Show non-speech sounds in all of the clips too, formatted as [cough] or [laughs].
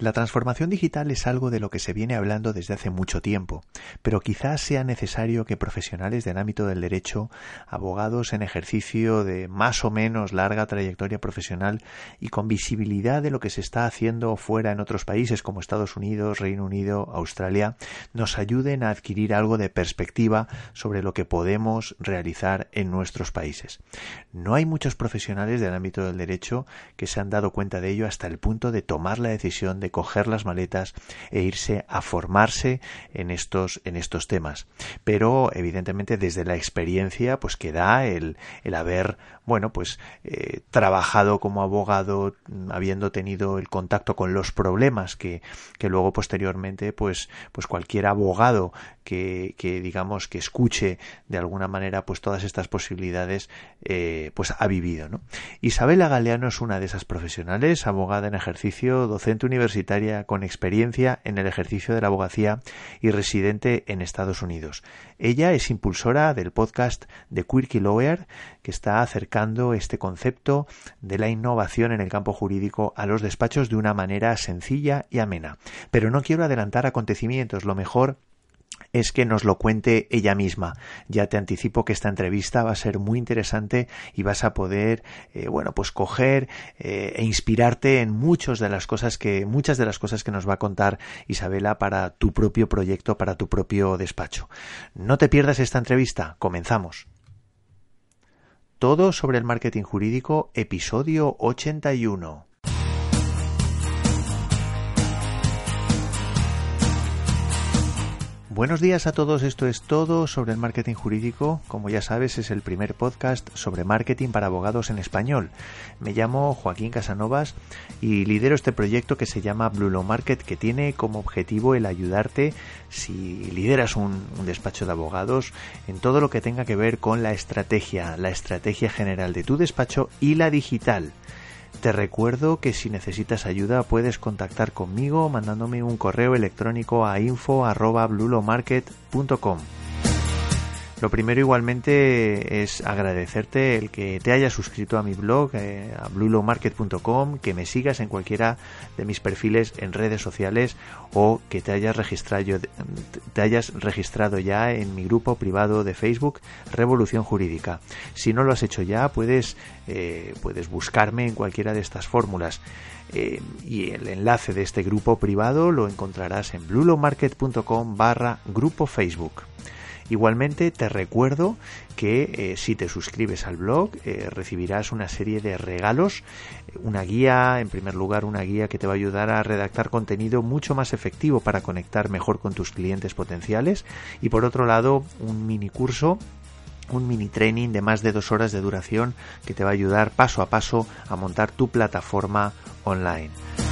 La transformación digital es algo de lo que se viene hablando desde hace mucho tiempo, pero quizás sea necesario que profesionales del ámbito del derecho, abogados en ejercicio de más o menos larga trayectoria profesional y con visibilidad de lo que se está haciendo fuera en otros países como Estados Unidos, Reino Unido, Australia, nos ayuden a adquirir algo de perspectiva sobre lo que podemos realizar en nuestros países. No hay muchos profesionales del ámbito del derecho que se han dado cuenta de ello hasta el punto de tomar la decisión de coger las maletas e irse a formarse en estos, en estos temas. Pero, evidentemente, desde la experiencia, pues que da el, el haber, bueno, pues eh, trabajado como abogado, habiendo tenido el contacto con los problemas que, que luego posteriormente, pues, pues cualquier abogado que, que, digamos que escuche de alguna manera pues todas estas posibilidades eh, pues ha vivido. Isabela Galeano es una de esas profesionales abogada en ejercicio docente universitaria con experiencia en el ejercicio de la abogacía y residente en Estados Unidos. Ella es impulsora del podcast de Quirky Lawyer, que está este concepto de la innovación en el campo jurídico a los despachos de una manera sencilla y amena. Pero no quiero adelantar acontecimientos, lo mejor es que nos lo cuente ella misma. Ya te anticipo que esta entrevista va a ser muy interesante y vas a poder, eh, bueno, pues coger eh, e inspirarte en muchas de las cosas que, muchas de las cosas que nos va a contar Isabela para tu propio proyecto, para tu propio despacho. No te pierdas esta entrevista. Comenzamos. Todo sobre el marketing jurídico, episodio 81. Buenos días a todos, esto es todo sobre el marketing jurídico. Como ya sabes, es el primer podcast sobre marketing para abogados en español. Me llamo Joaquín Casanovas y lidero este proyecto que se llama Blue Law Market, que tiene como objetivo el ayudarte si lideras un, un despacho de abogados en todo lo que tenga que ver con la estrategia, la estrategia general de tu despacho y la digital. Te recuerdo que si necesitas ayuda puedes contactar conmigo mandándome un correo electrónico a info@blulomarket.com. Lo primero igualmente es agradecerte el que te hayas suscrito a mi blog, eh, a blulowmarket.com, que me sigas en cualquiera de mis perfiles en redes sociales o que te hayas registrado, ya en mi grupo privado de Facebook Revolución Jurídica. Si no lo has hecho ya, puedes, eh, puedes buscarme en cualquiera de estas fórmulas. Eh, y el enlace de este grupo privado lo encontrarás en blulowmarket.com barra grupo Facebook. Igualmente te recuerdo que eh, si te suscribes al blog eh, recibirás una serie de regalos, una guía, en primer lugar una guía que te va a ayudar a redactar contenido mucho más efectivo para conectar mejor con tus clientes potenciales. Y por otro lado un mini curso un mini training de más de dos horas de duración que te va a ayudar paso a paso a montar tu plataforma online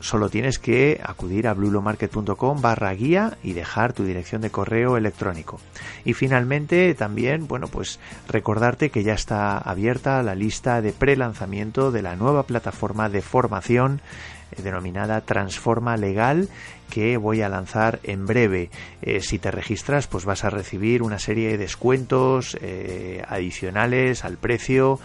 solo tienes que acudir a blulomarket.com barra guía y dejar tu dirección de correo electrónico. Y finalmente también, bueno, pues recordarte que ya está abierta la lista de pre-lanzamiento de la nueva plataforma de formación eh, denominada Transforma Legal que voy a lanzar en breve. Eh, si te registras, pues vas a recibir una serie de descuentos eh, adicionales al precio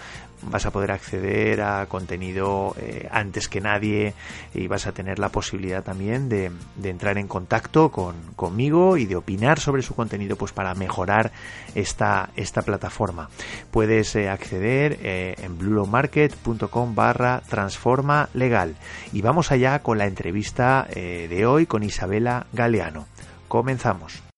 vas a poder acceder a contenido eh, antes que nadie y vas a tener la posibilidad también de, entrar en contacto con, conmigo y de opinar sobre su contenido pues para mejorar esta, esta plataforma. Puedes eh, acceder eh, en blulomarket.com barra transforma legal. Y vamos allá con la entrevista de hoy con Isabela Galeano. Comenzamos.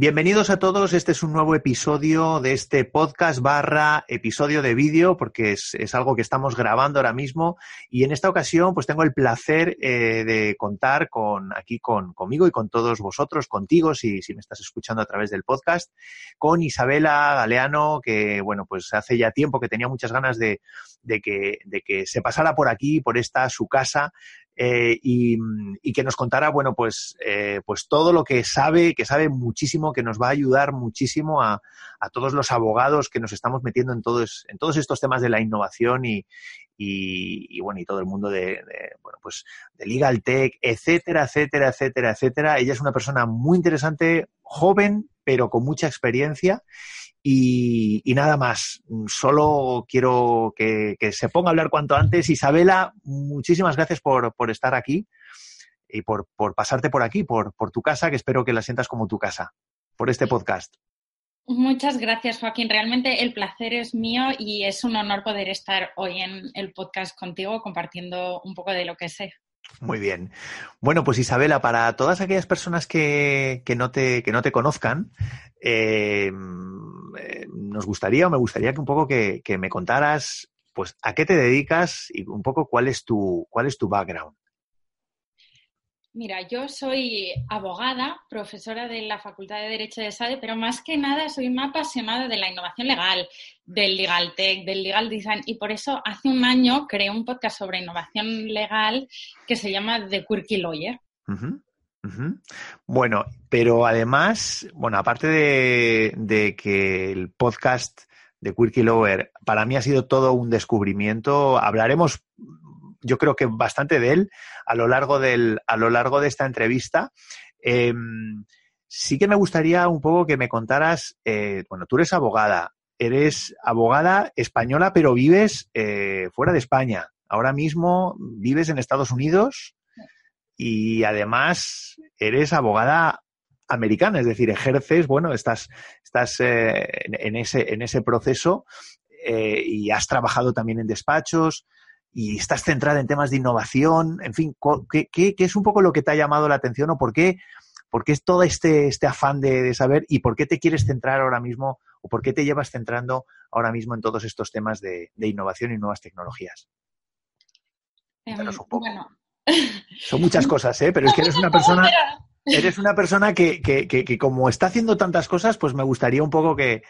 Bienvenidos a todos. Este es un nuevo episodio de este podcast barra episodio de vídeo, porque es, algo que estamos grabando ahora mismo. Y en esta ocasión, pues tengo el placer eh, de contar con aquí con, conmigo y con todos vosotros, contigo, si, si me estás escuchando a través del podcast, con Isabela Galeano, que bueno, pues hace ya tiempo que tenía muchas ganas de, de que, de que se pasara por aquí, por esta su casa, eh, y, que nos contara, bueno, pues, eh, pues todo lo que sabe, que sabe muchísimo, que nos va a ayudar muchísimo a, a todos los abogados que nos estamos metiendo en todos, en todos estos temas de la innovación y, y, bueno, y todo el mundo de, bueno, pues de Legal Tech, etcétera, etcétera, etcétera, etcétera. Ella es una persona muy interesante, joven, pero con mucha experiencia y, nada más, solo quiero que, se ponga a hablar cuanto antes. Isabela, muchísimas gracias por, estar aquí y por, pasarte por aquí, por, tu casa, que espero que la sientas como tu casa, por este podcast. Muchas gracias, Joaquín. Realmente el placer es mío y es un honor poder estar hoy en el podcast contigo compartiendo un poco de lo que sé. Muy bien. Bueno, pues Isabela, para todas aquellas personas que, no, te, que no te conozcan, eh, eh, nos gustaría o me gustaría que un poco que, que, me contaras pues a qué te dedicas y un poco cuál es tu, cuál es tu background. Mira, yo soy abogada, profesora de la Facultad de Derecho de SADE, pero más que nada soy una apasionada de la innovación legal, del legal tech, del legal design y por eso hace un año creé un podcast sobre innovación legal que se llama The Quirky Lawyer. Bueno, pero además, bueno, aparte de que el podcast de Quirky Lawyer para mí ha sido todo un descubrimiento, hablaremos yo creo que bastante de él a lo largo, del, a lo largo de esta entrevista. Em, sí que me gustaría un poco que me contaras, eh, bueno, tú eres abogada, eres abogada española, pero vives eh, fuera de España. Ahora mismo vives en Estados Unidos y además eres abogada americana, es decir, ejerces, bueno, estás, estás eh, en, ese, en ese proceso y has trabajado también en despachos y estás centrada en temas de innovación, en fin, ¿qué, es un poco lo que te ha llamado la atención o por qué, por qué es todo este, este afán de, saber y por qué te quieres centrar ahora mismo o por qué te llevas centrando ahora mismo en todos estos temas de, innovación y nuevas tecnologías? Em, bueno. Son muchas [laughs] cosas, ¿eh? pero es que eres una persona... Eres una persona que, que, que, como está haciendo tantas cosas, pues me gustaría un poco que,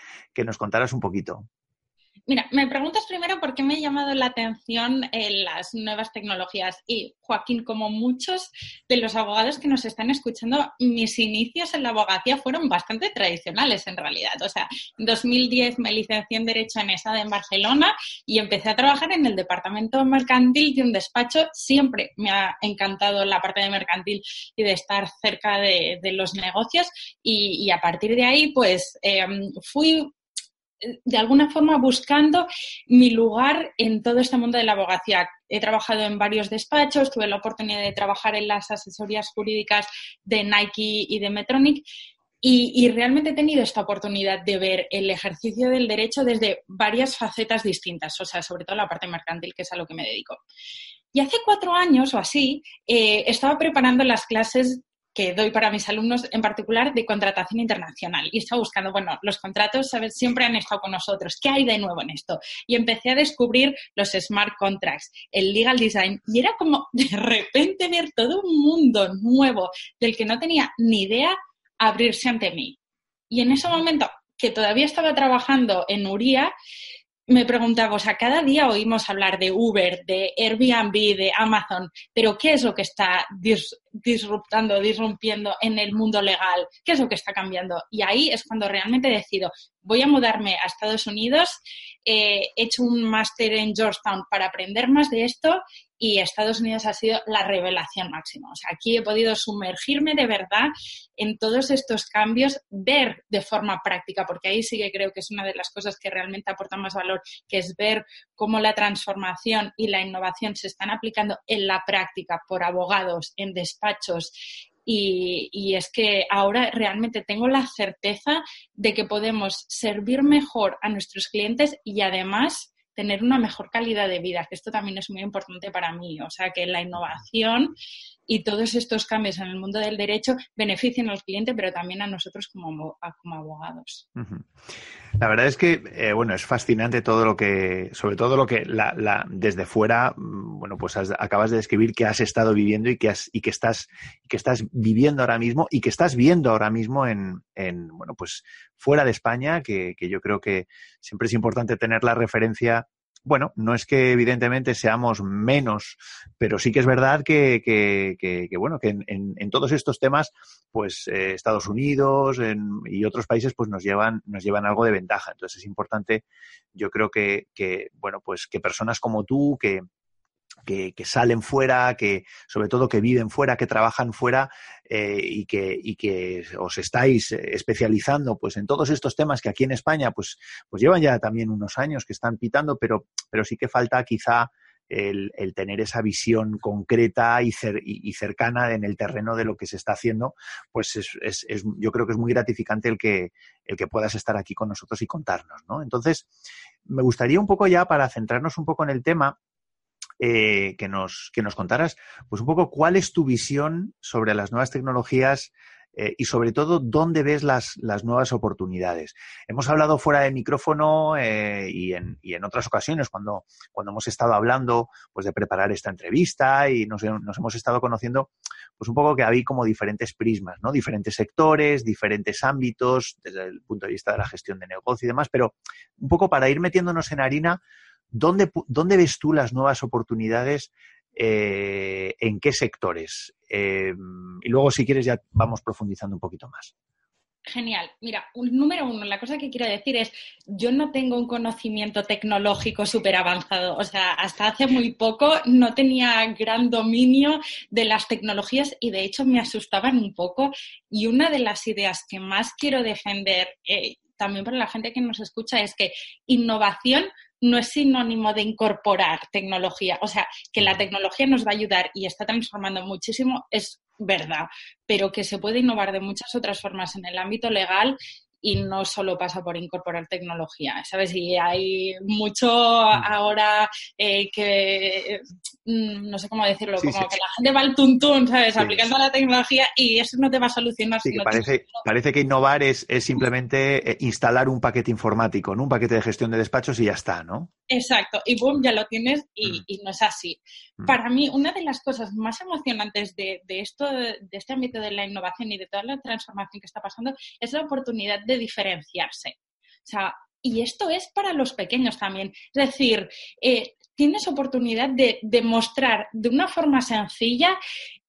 nos contaras un poquito. Mira, me preguntas primero por qué me ha llamado la atención eh, las nuevas tecnologías. Y Joaquín, como muchos de los abogados que nos están escuchando, mis inicios en la abogacía fueron bastante tradicionales en realidad. O sea, en 2010 me licencié en Derecho en ESAD en Barcelona y empecé a trabajar en el departamento mercantil de un despacho. Siempre me ha encantado la parte de mercantil y de estar cerca de, los negocios. Y, a partir de ahí, pues eh, fui de alguna forma buscando mi lugar en todo este mundo de la abogacía. He trabajado en varios despachos, tuve la oportunidad de trabajar en las asesorías jurídicas de Nike y de Metronic y, realmente he tenido esta oportunidad de ver el ejercicio del derecho desde varias facetas distintas, o sea, sobre todo la parte mercantil, que es a lo que me dedico. Y hace cuatro años o así, eh, estaba preparando las clases que doy para mis alumnos en particular de contratación internacional. Y estaba buscando, bueno, los contratos siempre han estado con nosotros. ¿Qué hay de nuevo en esto? Y empecé a descubrir los smart contracts, el legal design. Y era como de repente ver todo un mundo nuevo del que no tenía ni idea abrirse ante mí. Y en ese momento que todavía estaba trabajando en URIA, me preguntaba, o sea, cada día oímos hablar de Uber, de Airbnb, de Amazon, pero ¿qué es lo que está disruptando, disrumpiendo en el mundo legal? ¿Qué es lo que está cambiando? Y ahí es cuando realmente decido, voy a mudarme a Estados Unidos, eh, he hecho un máster en Georgetown para aprender más de esto y Estados Unidos ha sido la revelación máxima. O sea, aquí he podido sumergirme de verdad en todos estos cambios, ver de forma práctica, porque ahí sí que creo que es una de las cosas que realmente aportan más valor, que es ver cómo la transformación y la innovación se están aplicando en la práctica por abogados, en despachos y, es que ahora realmente tengo la certeza de que podemos servir mejor a nuestros clientes y además tener una mejor calidad de vida, que esto también es muy importante para mí. O sea, que la innovación y todos estos cambios en el mundo del derecho beneficien al cliente, pero también a nosotros como, como abogados. La verdad es que, eh, bueno, es fascinante todo lo que, sobre todo lo que la, desde fuera, mm, bueno, pues acabas de describir que has estado viviendo y que, has, y que estás, que estás viviendo ahora mismo y que estás viendo ahora mismo en, en bueno, pues fuera de España, que, que yo creo que siempre es importante tener la referencia bueno, no es que evidentemente seamos menos, pero sí que es verdad que, que, bueno, que en, todos estos temas, pues eh, Estados Unidos y otros países, pues nos llevan, nos llevan algo de ventaja. Entonces es importante, yo creo que, que bueno, pues que personas como tú, que, que, salen fuera, que sobre todo que viven fuera, que trabajan fuera eh, y, que, y que os estáis especializando pues en todos estos temas que aquí en España pues, pues llevan ya también unos años que están pitando, pero, pero sí que falta quizá el, tener esa visión concreta y, cercana en el terreno de lo que se está haciendo, pues es, es, es, yo creo que es muy gratificante el que, el que puedas estar aquí con nosotros y contarnos, ¿no? Entonces, me gustaría un poco ya, para centrarnos un poco en el tema, eh, que, nos, que nos contaras, pues un poco cuál es tu visión sobre las nuevas tecnologías eh, y sobre todo dónde ves las, las, nuevas oportunidades. Hemos hablado fuera de micrófono eh, y, en, y, en, otras ocasiones cuando, cuando hemos estado hablando pues de preparar esta entrevista y nos, hemos estado conociendo pues un poco que había como diferentes prismas, ¿no? Diferentes sectores, diferentes ámbitos desde el punto de vista de la gestión de negocio y demás, pero un poco para ir metiéndonos en harina ¿Dónde, dónde ves tú las nuevas oportunidades? Eh, ¿En qué sectores? Eh, y luego, si quieres, ya vamos profundizando un poquito más. Genial. Mira, un, número uno, la cosa que quiero decir es, yo no tengo un conocimiento tecnológico súper avanzado. O sea, hasta hace muy poco no tenía gran dominio de las tecnologías y de hecho me asustaban un poco. Y una de las ideas que más quiero defender, eh, también para la gente que nos escucha, es que innovación no es sinónimo de incorporar tecnología. O sea, que la tecnología nos va a ayudar y está transformando muchísimo, es verdad, pero que se puede innovar de muchas otras formas en el ámbito legal y no solo pasa por incorporar tecnología, ¿sabes? Y hay mucho mm. ahora eh, que, mm, no sé cómo decirlo, como que la gente va al tuntún, ¿sabes? Aplicando la tecnología y eso no te va a solucionar. Sí, parece, parece que innovar es, es simplemente eh, instalar un paquete informático, ¿no? Un paquete de gestión de despachos y ya está, ¿no? Exacto, y boom, ya lo tienes y, mm. no es así. Para mí, una de las cosas más emocionantes de, de, esto, de este ámbito de la innovación y de toda la transformación que está pasando es la oportunidad de diferenciarse. O sea, y esto es para los pequeños también. Es decir, eh, tienes oportunidad de demostrar de una forma sencilla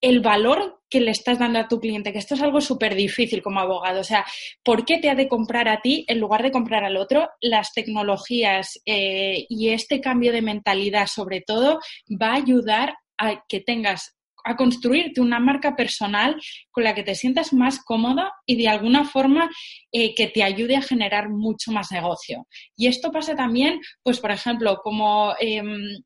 el valor que le estás dando a tu cliente, que esto es algo súper difícil como abogado. O sea, ¿por qué te ha de comprar a ti en lugar de comprar al otro? Las tecnologías eh, y este cambio de mentalidad, sobre todo, va a ayudar a que tengas a construirte una marca personal con la que te sientas más cómoda y de alguna forma eh, que te ayude a generar mucho más negocio. Y esto pasa también, pues por ejemplo, como em,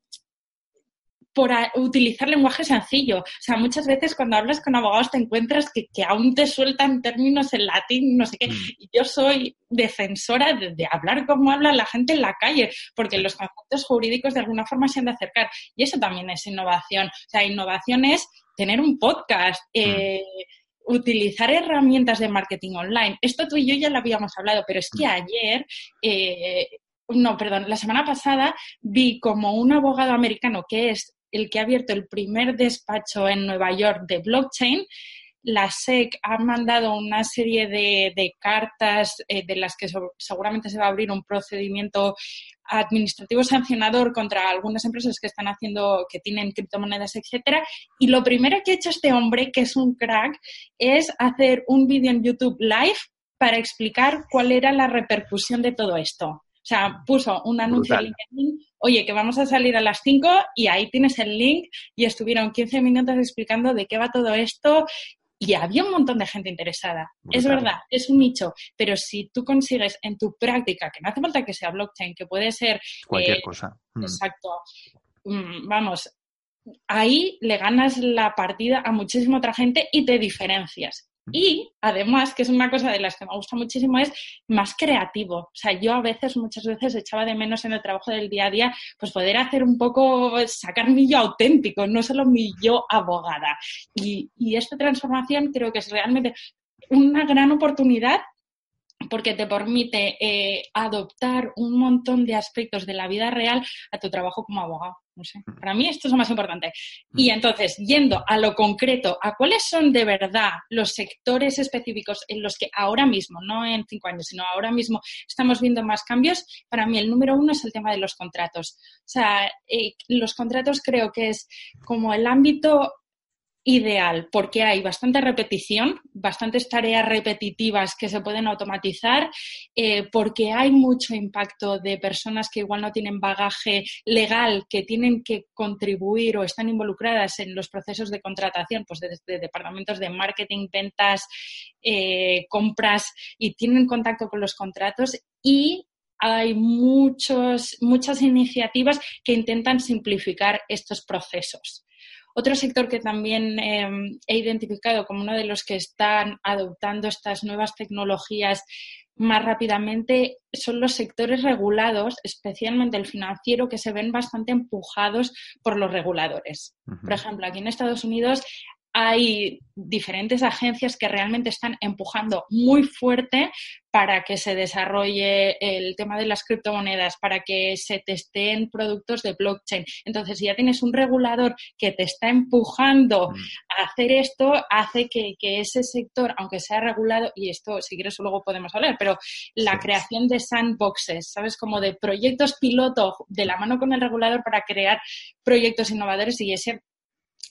por utilizar lenguaje sencillo. O sea, muchas veces cuando hablas con abogados te encuentras que, aún te sueltan términos en latín, no sé qué. Mm. Yo soy defensora de, hablar como habla la gente en la calle, porque los conceptos jurídicos de alguna forma se han de acercar. Y eso también es innovación. O sea, innovación es tener un podcast. Mm. Eh, utilizar herramientas de marketing online. Esto tú y yo ya lo habíamos hablado, pero es que mm. ayer eh, no, perdón, la semana pasada vi como un abogado americano que es el que ha abierto el primer despacho en Nueva York de blockchain, la SEC ha mandado una serie de, cartas eh, de las que seguramente se va a abrir un procedimiento administrativo sancionador contra algunas empresas que están haciendo, que tienen criptomonedas, etcétera. Y lo primero que ha hecho este hombre, que es un crack, es hacer un vídeo en YouTube live para explicar cuál era la repercusión de todo esto. O sea, puso un anuncio en LinkedIn, oye, que vamos a salir a las 5 y ahí tienes el link y estuvieron 15 minutos explicando de qué va todo esto y había un montón de gente interesada. Es verdad, es un nicho, pero si tú consigues en tu práctica, que no hace falta que sea blockchain, que puede ser... Cualquier eh, cosa. Mm. Exacto. Mm, vamos, ahí le ganas la partida a muchísima otra gente y te diferencias. Y además, que es una cosa de las que me gusta muchísimo, es más creativo. O sea, yo a veces, muchas veces, echaba de menos en el trabajo del día a día, pues poder hacer un poco, sacar mi yo auténtico, no solo mi yo abogada. Y, y esta transformación creo que es realmente una gran oportunidad porque te permite eh, adoptar un montón de aspectos de la vida real a tu trabajo como abogado. No sé, para mí esto es lo más importante. Y entonces, yendo a lo concreto, a cuáles son de verdad los sectores específicos en los que ahora mismo, no en cinco años, sino ahora mismo estamos viendo más cambios, para mí el número uno es el tema de los contratos. O sea, eh, los contratos creo que es como el ámbito ideal porque hay bastante repetición, bastantes tareas repetitivas que se pueden automatizar, eh, porque hay mucho impacto de personas que igual no tienen bagaje legal, que tienen que contribuir o están involucradas en los procesos de contratación, pues desde departamentos de marketing, ventas, eh, compras y tienen contacto con los contratos y hay muchos, muchas iniciativas que intentan simplificar estos procesos. Otro sector que también em, he identificado como uno de los que están adoptando estas nuevas tecnologías más rápidamente son los sectores regulados, especialmente el financiero, que se ven bastante empujados por los reguladores. Por ejemplo, aquí en Estados Unidos hay diferentes agencias que realmente están empujando muy fuerte para que se desarrolle el tema de las criptomonedas, para que se testeen productos de blockchain. Entonces, si ya tienes un regulador que te está empujando mm. a hacer esto, hace que, ese sector, aunque sea regulado, y esto si quieres luego podemos hablar, pero la creación de sandboxes, ¿sabes? Como de proyectos piloto de la mano con el regulador para crear proyectos innovadores y ese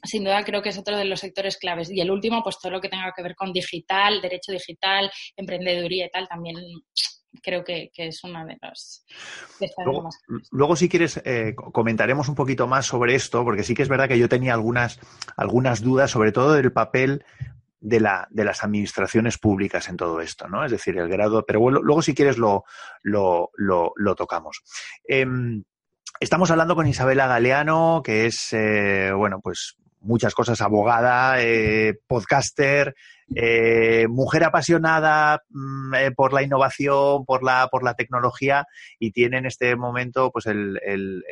sin duda creo que es otro de los sectores claves. Y el último, pues todo lo que tenga que ver con digital, derecho digital, emprendeduría y tal, también creo que, es una de las... Luego, luego, si quieres, eh, comentaremos un poquito más sobre esto, porque sí que es verdad que yo tenía algunas, algunas dudas, sobre todo del papel de, la, de las administraciones públicas en todo esto, ¿no? Es decir, el grado, pero luego si quieres lo, lo, lo, tocamos. Em, estamos hablando con Isabela Galeano, que es, eh, bueno, pues muchas cosas, abogada, eh, podcaster, eh, mujer apasionada mm, eh, por la innovación, por la, por la tecnología y tiene en este momento pues el, el,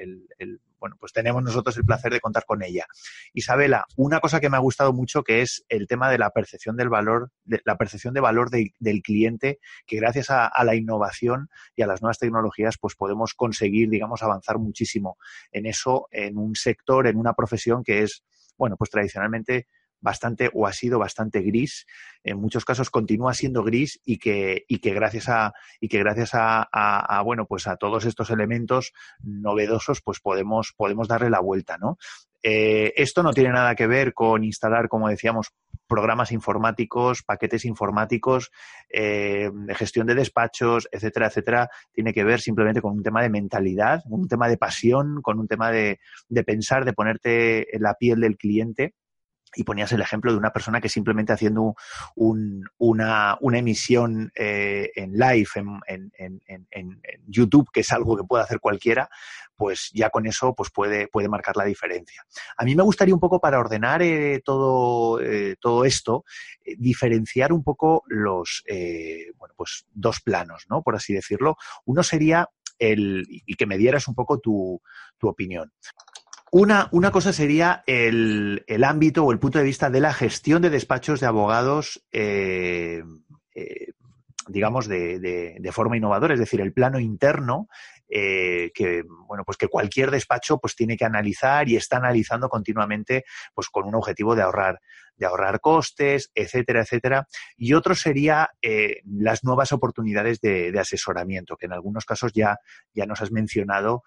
bueno, pues tenemos nosotros el placer de contar con ella. Isabela, una cosa que me ha gustado mucho que es el tema de la percepción del valor, de, la percepción de valor del cliente, que gracias a, a, la innovación y a las nuevas tecnologías, pues podemos conseguir, digamos, avanzar muchísimo en eso, en un sector, en una profesión que es bueno, pues tradicionalmente bastante o ha sido bastante gris, en muchos casos continúa siendo gris y que, y que gracias a y que gracias a, bueno pues a todos estos elementos novedosos pues podemos podemos darle la vuelta, ¿no? Eh, esto no tiene nada que ver con instalar, como decíamos, programas informáticos, paquetes informáticos, eh, gestión de despachos, etcétera, etcétera. Tiene que ver simplemente con un tema de mentalidad, un tema de pasión, con un tema de, de pensar, de ponerte en la piel del cliente y ponías el ejemplo de una persona que simplemente haciendo una, emisión eh, en live en, en, YouTube, que es algo que puede hacer cualquiera, pues ya con eso pues puede, puede marcar la diferencia. A mí me gustaría un poco para ordenar eh, todo, eh, todo esto, diferenciar un poco los bueno, pues dos planos, ¿no? Por así decirlo. Uno sería el, y que me dieras un poco tu, tu opinión. Una, una cosa sería el, el, ámbito o el punto de vista de la gestión de despachos de abogados, eh, eh, digamos, de, de, forma innovadora, es decir, el plano interno eh, que, bueno, pues que cualquier despacho pues tiene que analizar y está analizando continuamente pues con un objetivo de ahorrar, de ahorrar costes, etcétera, etcétera. Y otro sería las nuevas oportunidades de, de, asesoramiento, que en algunos casos ya, ya nos has mencionado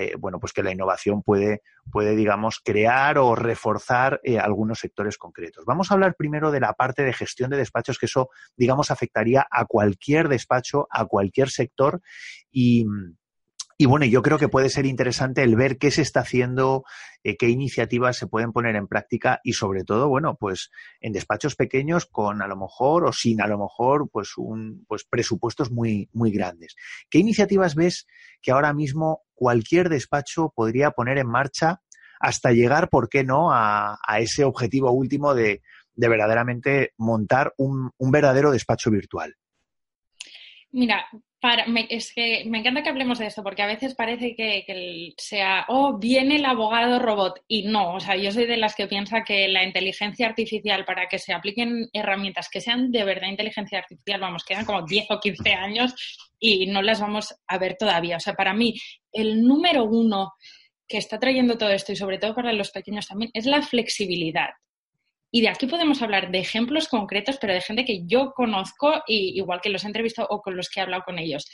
eh, bueno, pues que la innovación puede, puede digamos, crear o reforzar eh, algunos sectores concretos. Vamos a hablar primero de la parte de gestión de despachos, que eso, digamos, afectaría a cualquier despacho, a cualquier sector y, y bueno, yo creo que puede ser interesante el ver qué se está haciendo, eh, qué iniciativas se pueden poner en práctica y sobre todo, bueno, pues en despachos pequeños con a lo mejor o sin a lo mejor pues un pues presupuestos muy muy grandes. ¿Qué iniciativas ves que ahora mismo cualquier despacho podría poner en marcha hasta llegar, ¿por qué no?, a, a ese objetivo último de, de verdaderamente montar un, un verdadero despacho virtual? Mira, para, es que me encanta que hablemos de esto porque a veces parece que, sea, oh, viene el abogado robot y no, o sea, yo soy de las que piensa que la inteligencia artificial para que se apliquen herramientas que sean de verdad inteligencia artificial, vamos, quedan como 10 o 15 años y no las vamos a ver todavía. O sea, para mí, el número uno que está trayendo todo esto y sobre todo para los pequeños también es la flexibilidad. Y de aquí podemos hablar de ejemplos concretos, pero de gente que yo conozco, y igual que los he entrevistado o con los que he hablado con ellos.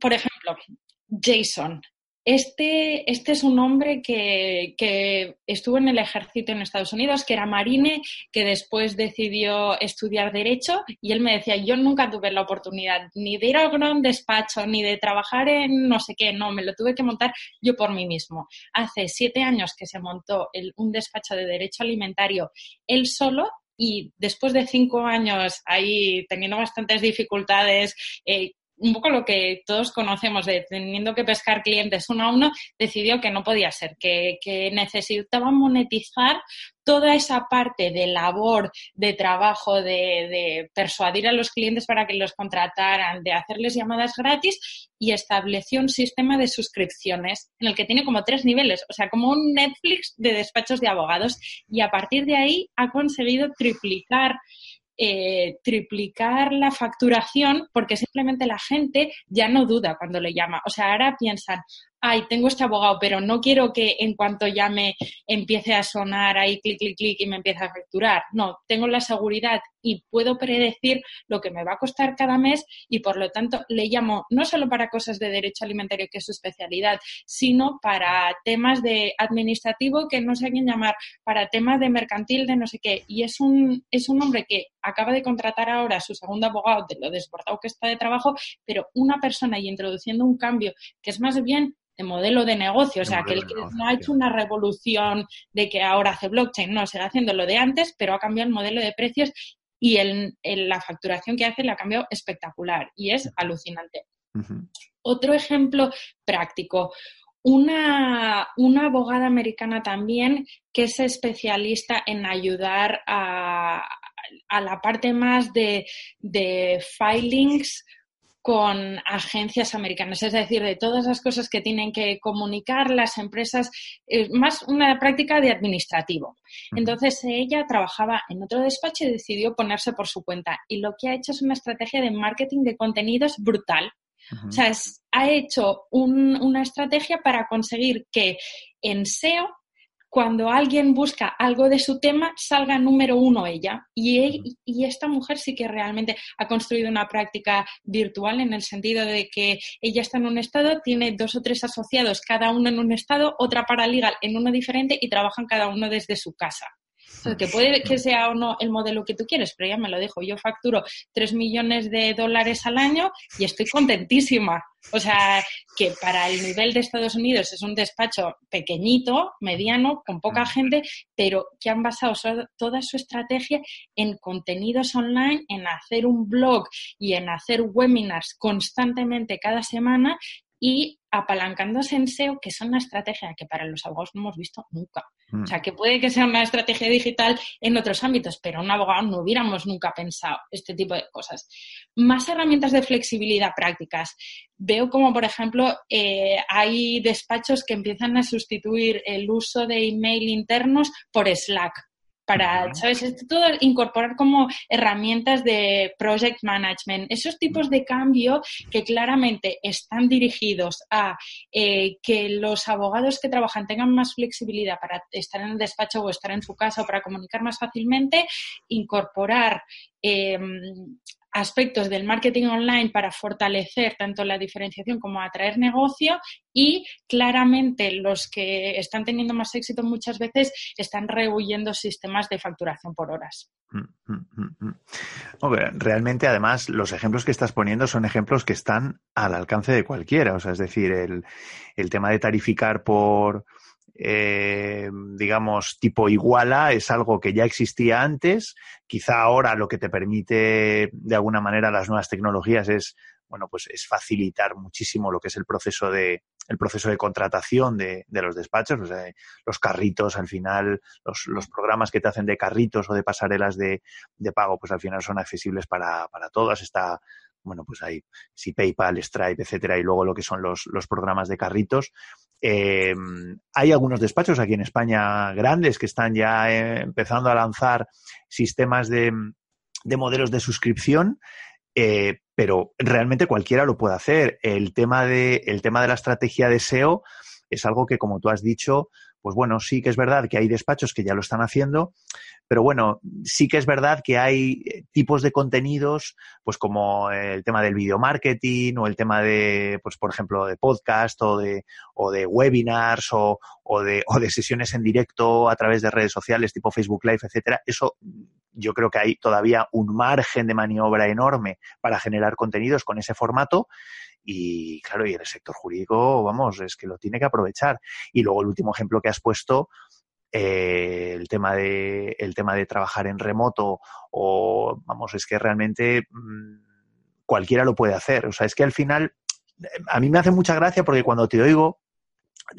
Por ejemplo, Jason. Este, este es un hombre que, estuvo en el ejército en Estados Unidos, que era marine, que después decidió estudiar Derecho y él me decía, yo nunca tuve la oportunidad ni de ir a un despacho, ni de trabajar en no sé qué, no, me lo tuve que montar yo por mí mismo. Hace siete años que se montó un despacho de Derecho Alimentario él solo y después de cinco años ahí teniendo bastantes dificultades, eh, un poco lo que todos conocemos de teniendo que pescar clientes uno a uno, decidió que no podía ser, que, necesitaba monetizar toda esa parte de labor, de trabajo, de, persuadir a los clientes para que los contrataran, de hacerles llamadas gratis y estableció un sistema de suscripciones en el que tiene como tres niveles, o sea, como un Netflix de despachos de abogados y a partir de ahí ha conseguido triplicar eh, triplicar la facturación porque simplemente la gente ya no duda cuando le llama. O sea, ahora piensan, ay, tengo este abogado, pero no quiero que en cuanto llame empiece a sonar ahí clic, clic, clic y me empiece a facturar. No, tengo la seguridad y puedo predecir lo que me va a costar cada mes y por lo tanto le llamo no solo para cosas de derecho alimentario, que es su especialidad, sino para temas de administrativo que no sé a quién llamar, para temas de mercantil, de no sé qué. Y es un, es un hombre que acaba de contratar ahora a su segundo abogado de lo desbordado que está de trabajo, pero una persona y introduciendo un cambio que es más bien de modelo de negocio, o sea, que él no ha hecho una revolución de que ahora hace blockchain, no, sigue haciendo lo de antes, pero ha cambiado el modelo de precios y el, la facturación que hace la ha cambiado espectacular y es alucinante. Otro ejemplo práctico. Una, una, abogada americana también que es especialista en ayudar a, a la parte más de, de filings con agencias americanas, es decir, de todas las cosas que tienen que comunicar las empresas, más una práctica de administrativo. Entonces ella trabajaba en otro despacho y decidió ponerse por su cuenta y lo que ha hecho es una estrategia de marketing de contenidos brutal. O sea, ha hecho una estrategia para conseguir que en SEO cuando alguien busca algo de su tema, salga número uno ella. Y, y, esta mujer sí que realmente ha construido una práctica virtual en el sentido de que ella está en un estado, tiene dos o tres asociados, cada uno en un estado, otra paralegal en uno diferente y trabajan cada uno desde su casa que puede que sea o no el modelo que tú quieres, pero ya me lo dejo. Yo facturo 3 millones de dólares al año y estoy contentísima. O sea, que para el nivel de Estados Unidos es un despacho pequeñito, mediano, con poca gente, pero que han basado toda su estrategia en contenidos online, en hacer un blog y en hacer webinars constantemente cada semana y apalancándose en SEO, que es una estrategia que para los abogados no hemos visto nunca. O sea, mm. que puede que sea una estrategia digital en otros ámbitos, pero un abogado no hubiéramos nunca pensado este tipo de cosas. Más herramientas de flexibilidad prácticas. Veo como, por ejemplo, eh, hay despachos que empiezan a sustituir el uso de email internos por Slack para, ¿sabes? todo incorporar como herramientas de project management, esos tipos de cambio que claramente están dirigidos a eh, que los abogados que trabajan tengan más flexibilidad para estar en el despacho o estar en su casa o para comunicar más fácilmente, incorporar em, aspectos del marketing online para fortalecer tanto la diferenciación como atraer negocio y claramente los que están teniendo más éxito muchas veces están rehuyendo sistemas de facturación por horas. Mm, mm, mm, realmente, además, los ejemplos que estás poniendo son ejemplos que están al alcance de cualquiera. O sea, es decir, el, el tema de tarificar por, eh, digamos, tipo iguala, es algo que ya existía antes. Quizá ahora lo que te permite, de alguna manera, las nuevas tecnologías es bueno, pues es facilitar muchísimo lo que es el proceso de, el proceso de contratación de, de los despachos, los carritos al final, los, los, programas que te hacen de carritos o de pasarelas de, de pago, pues al final son accesibles para, para todas. Está bueno, pues hay si PayPal, Stripe, etcétera, y luego lo que son los, los programas de carritos. Eh, hay algunos despachos aquí en España grandes que están ya eh, empezando a lanzar sistemas de, de modelos de suscripción. Eh, pero realmente cualquiera lo puede hacer. El tema de, el tema de la estrategia de SEO es algo que, como tú has dicho, pues bueno, sí que es verdad que hay despachos que ya lo están haciendo, pero bueno, sí que es verdad que hay eh, tipos de contenidos, pues como el tema del video marketing o el tema de, pues por ejemplo, de podcast o de, o de webinars o, o, de, [laughs] o de sesiones en directo a través de redes sociales tipo Facebook Live, etcétera. Eso yo creo que hay todavía un margen de maniobra enorme para generar contenidos con ese formato y claro, y el sector jurídico, vamos, es que lo tiene que aprovechar. Y luego el último ejemplo que has puesto, eh, el tema de el tema de trabajar en remoto o vamos es que realmente mmm, cualquiera lo puede hacer o sea es que al final a mí me hace mucha gracia porque cuando te oigo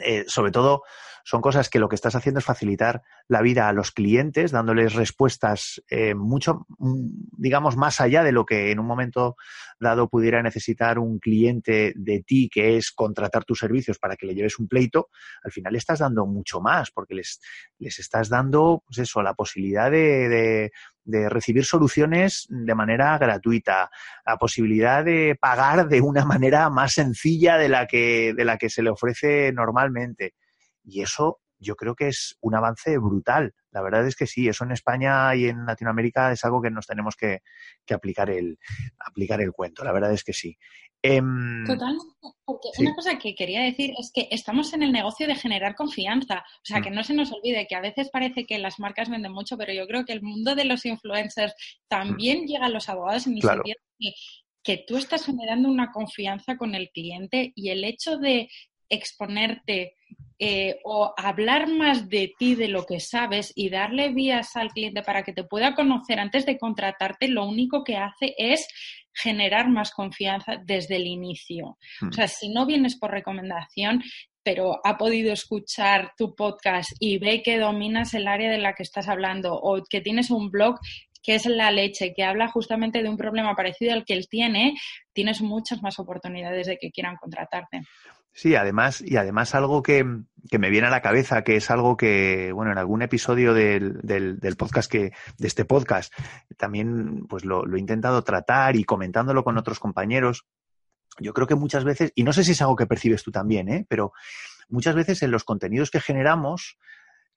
eh, sobre todo son cosas que lo que estás haciendo es facilitar la vida a los clientes, dándoles respuestas eh, mucho, mm, digamos, más allá de lo que en un momento dado pudiera necesitar un cliente de ti, que es contratar tus servicios para que le lleves un pleito, al final estás dando mucho más, porque les, les estás dando, pues eso, la posibilidad de, de de recibir soluciones de manera gratuita, la posibilidad de pagar de una manera más sencilla de la que, de la que se le ofrece normalmente. Y eso yo creo que es un avance brutal. La verdad es que sí, eso en España y en Latinoamérica es algo que nos tenemos que, que aplicar, el, aplicar el cuento. La verdad es que sí. Eh, Totalmente, porque sí. una cosa que quería decir es que estamos en el negocio de generar confianza. O sea, mm. que no se nos olvide que a veces parece que las marcas venden mucho, pero yo creo que el mundo de los influencers también mm. llega a los abogados en el claro. sentido de que, que tú estás generando una confianza con el cliente y el hecho de exponerte eh, o hablar más de ti, de lo que sabes y darle vías al cliente para que te pueda conocer antes de contratarte, lo único que hace es generar más confianza desde el inicio. Hmm. O sea, si no vienes por recomendación, pero ha podido escuchar tu podcast y ve que dominas el área de la que estás hablando o que tienes un blog que es la leche, que habla justamente de un problema parecido al que él tiene, tienes muchas más oportunidades de que quieran contratarte. Sí, además, y además algo que, que, me viene a la cabeza, que es algo que, bueno, en algún episodio del, del, podcast que, de este podcast, también pues lo, lo, he intentado tratar y comentándolo con otros compañeros. Yo creo que muchas veces, y no sé si es algo que percibes tú también, ¿eh? pero muchas veces en los contenidos que generamos,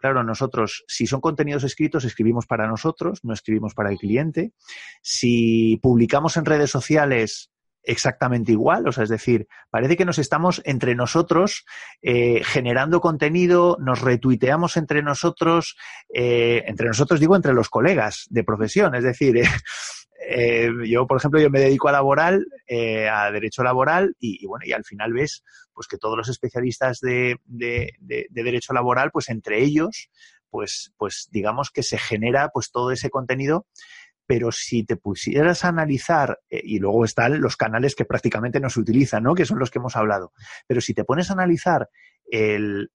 Claro, nosotros, si son contenidos escritos, escribimos para nosotros, no escribimos para el cliente. Si publicamos en redes sociales, exactamente igual, o sea, es decir, parece que nos estamos entre nosotros eh, generando contenido, nos retuiteamos entre nosotros, eh, entre nosotros digo entre los colegas de profesión, es decir, [laughs] eh, yo, por ejemplo, yo me dedico a laboral, a derecho laboral, y, y, bueno, y al final ves pues que todos los especialistas de, de, de, de, derecho laboral, pues entre ellos, pues, pues digamos que se genera pues todo ese contenido pero si te pusieras a analizar, eh, y luego están los canales que prácticamente no se utilizan, ¿no? que son los que hemos hablado, pero si te pones a analizar el,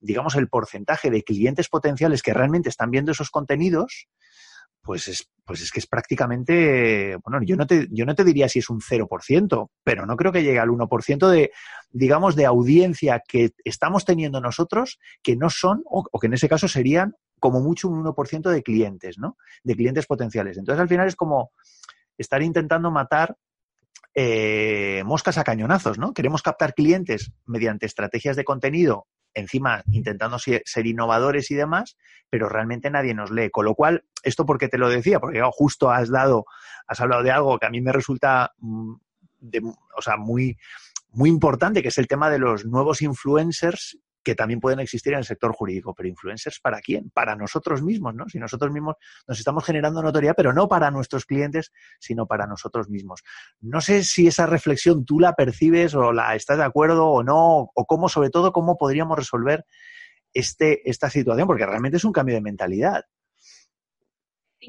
digamos, el porcentaje de clientes potenciales que realmente están viendo esos contenidos, pues es, pues es que es prácticamente, bueno, yo no, te, yo no te diría si es un 0%, pero no creo que llegue al 1% de, digamos, de audiencia que estamos teniendo nosotros que no son, o que en ese caso serían como mucho un 1% de clientes, ¿no? De clientes potenciales. Entonces, al final es como estar intentando matar eh, moscas a cañonazos, ¿no? Queremos captar clientes mediante estrategias de contenido, encima intentando ser, innovadores y demás, pero realmente nadie nos lee. Con lo cual, esto porque te lo decía, porque justo has dado, has hablado de algo que a mí me resulta, mm, o sea, muy, muy importante, que es el tema de los nuevos influencers que también pueden existir en el sector jurídico. Pero influencers para quién? Para nosotros mismos, ¿no? Si nosotros mismos nos estamos generando notoriedad, pero no para nuestros clientes, sino para nosotros mismos. No sé si esa reflexión tú la percibes o la estás de acuerdo o no, o cómo, sobre todo, cómo podríamos resolver este, esta situación, porque realmente es un cambio de mentalidad.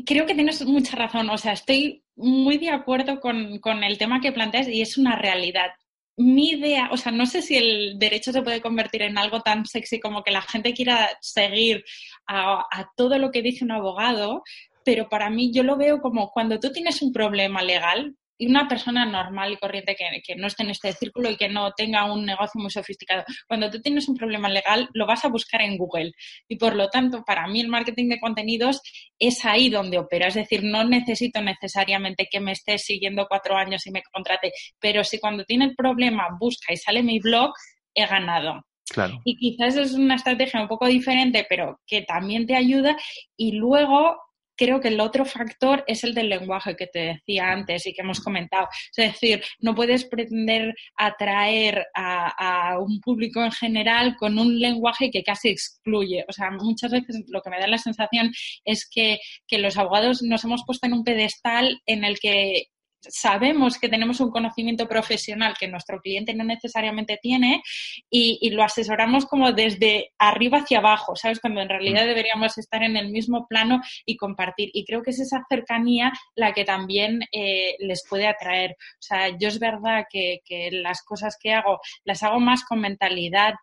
creo que tienes mucha razón. O sea, estoy muy de acuerdo con, con el tema que planteas y es una realidad mi idea, o sea, no sé si el derecho se puede convertir en algo tan sexy como que la gente quiera seguir a, a, todo lo que dice un abogado, pero para mí yo lo veo como cuando tú tienes un problema legal, y una persona normal y corriente que, que, no esté en este círculo y que no tenga un negocio muy sofisticado. Cuando tú tienes un problema legal, lo vas a buscar en Google. Y por lo tanto, para mí el marketing de contenidos es ahí donde opera. Es decir, no necesito necesariamente que me esté siguiendo cuatro años y me contrate, pero si cuando tiene el problema busca y sale mi blog, he ganado. Claro. Y quizás es una estrategia un poco diferente, pero que también te ayuda. Y luego creo que el otro factor es el del lenguaje que te decía antes y que hemos comentado. Es decir, no puedes pretender atraer a, a, un público en general con un lenguaje que casi excluye. O sea, muchas veces lo que me da la sensación es que, que los abogados nos hemos puesto en un pedestal en el que sabemos que tenemos un conocimiento profesional que nuestro cliente no necesariamente tiene y, y, lo asesoramos como desde arriba hacia abajo, ¿sabes? Cuando en realidad mm. deberíamos estar en el mismo plano y compartir. Y creo que es esa cercanía la que también eh, les puede atraer. O sea, yo es verdad que, que, las cosas que hago las hago más con mentalidad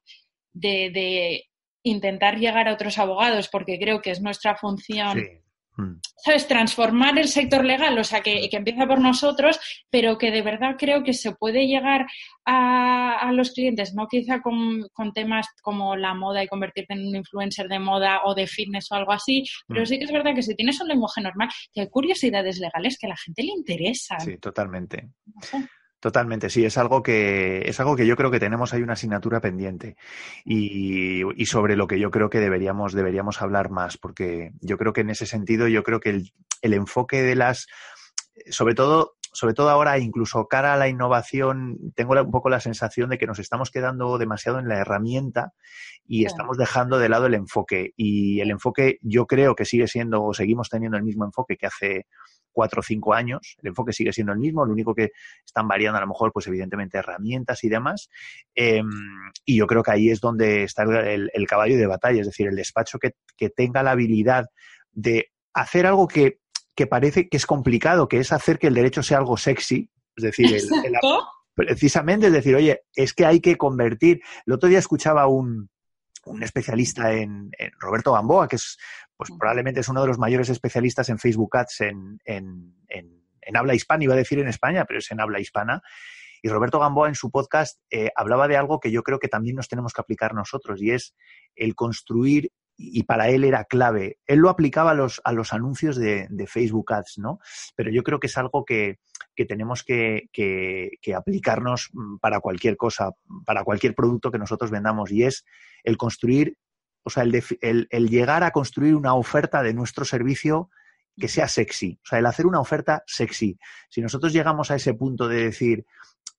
de, de intentar llegar a otros abogados porque creo que es nuestra función. Sí. ¿Sabes? Transformar el sector legal, o sea, que, que, empieza por nosotros, pero que de verdad creo que se puede llegar a, a los clientes, no quizá con, con, temas como la moda y convertirte en un influencer de moda o de fitness o algo así, pero mm. sí que es verdad que si tienes un lenguaje normal, que hay curiosidades legales que a la gente le interesan. Sí, totalmente. No sé. Totalmente, sí, es algo que es algo que yo creo que tenemos ahí una asignatura pendiente y, y, sobre lo que yo creo que deberíamos deberíamos hablar más, porque yo creo que en ese sentido yo creo que el, el enfoque de las, sobre todo sobre todo ahora, incluso cara a la innovación, tengo un poco la sensación de que nos estamos quedando demasiado en la herramienta y sí. estamos dejando de lado el enfoque. Y el enfoque yo creo que sigue siendo, o seguimos teniendo el mismo enfoque que hace cuatro o cinco años. El enfoque sigue siendo el mismo, lo único que están variando a lo mejor, pues evidentemente, herramientas y demás. Eh, y yo creo que ahí es donde está el, el, caballo de batalla, es decir, el despacho que, que tenga la habilidad de hacer algo que, que, parece que es complicado, que es hacer que el derecho sea algo sexy, es decir, el, el, precisamente es decir, oye, es que hay que convertir. El otro día escuchaba un, un especialista en, en, Roberto Gamboa, que es pues probablemente es uno de los mayores especialistas en Facebook Ads en, en, en, en, habla hispana, iba a decir en España, pero es en habla hispana. Y Roberto Gamboa en su podcast eh, hablaba de algo que yo creo que también nos tenemos que aplicar nosotros y es el construir y para él era clave. Él lo aplicaba a los, a los anuncios de, de Facebook Ads, ¿no? Pero yo creo que es algo que, que tenemos que, que, que, aplicarnos para cualquier cosa, para cualquier producto que nosotros vendamos, y es el construir o sea, el, de, el, el, llegar a construir una oferta de nuestro servicio que sea sexy, o sea, el hacer una oferta sexy. Si nosotros llegamos a ese punto de decir,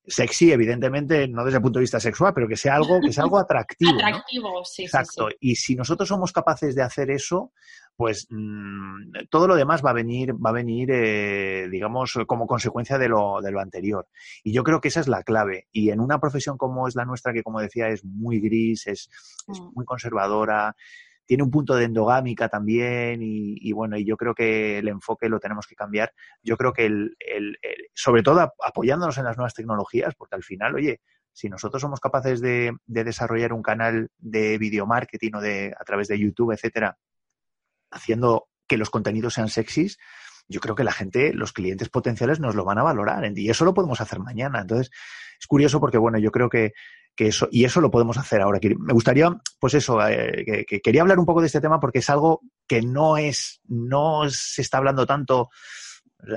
sexy, evidentemente, no desde el punto de vista sexual, pero que sea algo, que sea algo atractivo. [laughs] atractivo, ¿no? sí. Exacto. Sí, sí. Y si nosotros somos capaces de hacer eso, pues mmm, todo lo demás va a venir, va a venir, eh, digamos, como consecuencia de lo, de lo anterior. Y yo creo que esa es la clave. Y en una profesión como es la nuestra, que como decía, es muy gris, es, mm. es muy conservadora, tiene un punto de endogámica también y, y, bueno, y yo creo que el enfoque lo tenemos que cambiar. Yo creo que el, el, el, sobre todo apoyándonos en las nuevas tecnologías, porque al final, oye, si nosotros somos capaces de, de desarrollar un canal de video marketing o de a través de YouTube, etcétera, haciendo que los contenidos sean sexys, yo creo que la gente, los clientes potenciales nos lo van a valorar y eso lo podemos hacer mañana. Entonces, es curioso porque, bueno, yo creo que, que eso, y eso lo podemos hacer ahora. Me gustaría, pues eso, eh, que, quería hablar un poco de este tema porque es algo que no es, no se está hablando tanto,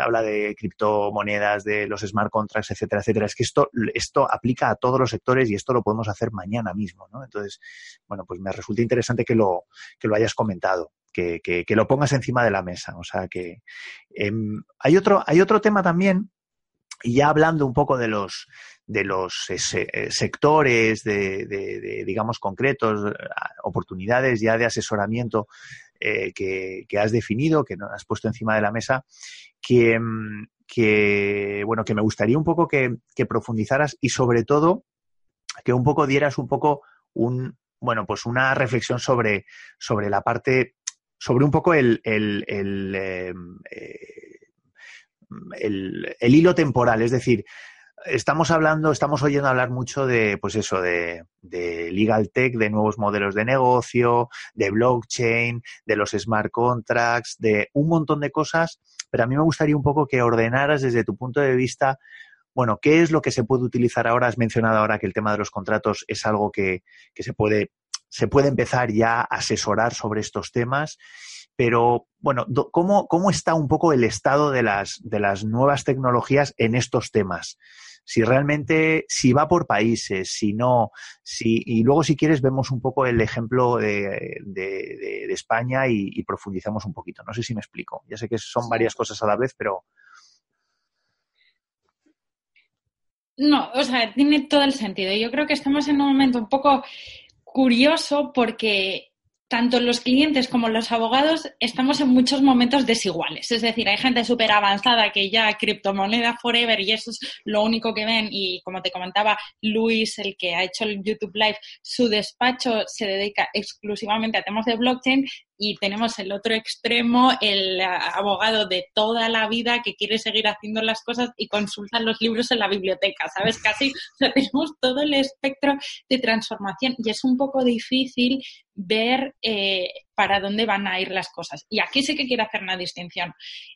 habla de criptomonedas, de los smart contracts, etcétera, etcétera. Es que esto, esto aplica a todos los sectores y esto lo podemos hacer mañana mismo, ¿no? Entonces, bueno, pues me resulta interesante que lo, que lo hayas comentado. Que, que, lo pongas encima de la mesa. O sea que eh, hay, otro, hay otro tema también, y ya hablando un poco de los, de los eh, sectores, de, de, de, digamos, concretos, oportunidades ya de asesoramiento eh, que, que, has definido, que has puesto encima de la mesa, que, que bueno, que me gustaría un poco que, profundizaras y sobre todo que un poco dieras un poco un, bueno, pues una reflexión sobre, sobre la parte sobre un poco el, el, el, em, eh, el hilo temporal, es decir, estamos hablando, estamos oyendo hablar mucho de, pues eso, de, legal tech, de nuevos modelos de negocio, de blockchain, de los smart contracts, de un montón de cosas, pero a mí me gustaría un poco que ordenaras desde tu punto de vista, bueno, ¿qué es lo que se puede utilizar ahora? Has mencionado ahora que el tema de los contratos es algo que, que se puede se puede empezar ya a asesorar sobre estos temas pero bueno, ¿cómo, ¿cómo, está un poco el estado de las, de las nuevas tecnologías en estos temas? Si realmente, si va por países, si no, si, y luego si quieres vemos un poco el ejemplo de, de, de España y, y, profundizamos un poquito. No sé si me explico. Ya sé que son varias cosas a la vez, pero... No, o sea, tiene todo el sentido. Yo creo que estamos en un momento un poco curioso porque tanto los clientes como los abogados estamos en muchos momentos desiguales. Es decir, hay gente súper avanzada que ya criptomoneda forever y eso es lo único que ven. Y como te comentaba Luis, el que ha hecho el YouTube Live, su despacho se dedica exclusivamente a temas de blockchain y tenemos el otro extremo, el abogado de toda la vida que quiere seguir haciendo las cosas y consulta los libros en la biblioteca, ¿sabes? Casi [laughs] tenemos todo el espectro de transformación y es un poco difícil ver eh, para dónde van a ir las cosas. Y aquí sí que quiero hacer una distinción.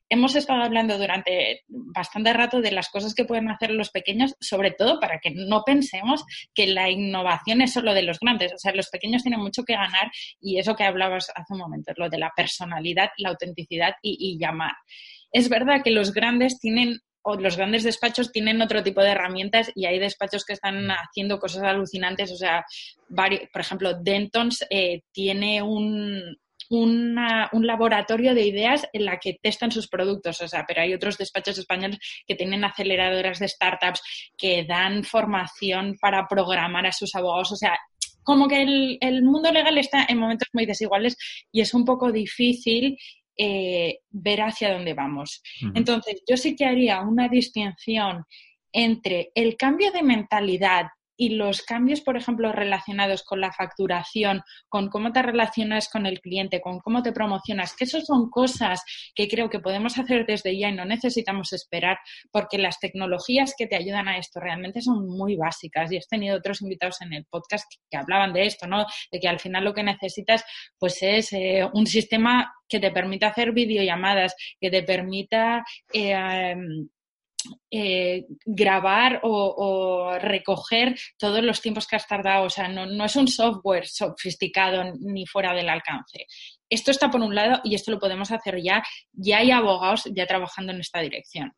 Hemos estado hablando durante bastante rato de las cosas que pueden hacer los pequeños, sobre todo para que no pensemos que la innovación es solo de los grandes. O sea, los pequeños tienen mucho que ganar y eso que hablabas hace un momento, lo de la personalidad, la autenticidad y, y llamar. Es verdad que los grandes tienen o los grandes despachos tienen otro tipo de herramientas y hay despachos que están haciendo cosas alucinantes. O sea, por ejemplo, Dentons eh, tiene un, un laboratorio de ideas en la que testan sus productos, o sea, pero hay otros despachos españoles que tienen aceleradoras de startups que dan formación para programar a sus abogados, o sea, como que el, el mundo legal está en momentos muy desiguales y es un poco difícil eh, ver hacia dónde vamos. Entonces, yo sí que haría una distinción entre el cambio de mentalidad y los cambios, por ejemplo, relacionados con la facturación, con cómo te relacionas con el cliente, con cómo te promocionas, que eso son cosas que creo que podemos hacer desde ya y no necesitamos esperar, porque las tecnologías que te ayudan a esto realmente son muy básicas. Y he tenido otros invitados en el podcast que, hablaban de esto, ¿no? De que al final lo que necesitas, pues es eh, un sistema que te permita hacer videollamadas, que te permita eh, eh, grabar o, recoger todos los tiempos que has tardado. O sea, no, es un software sofisticado ni fuera del alcance. Esto está por un lado y esto lo podemos hacer ya. Ya hay abogados ya trabajando en esta dirección.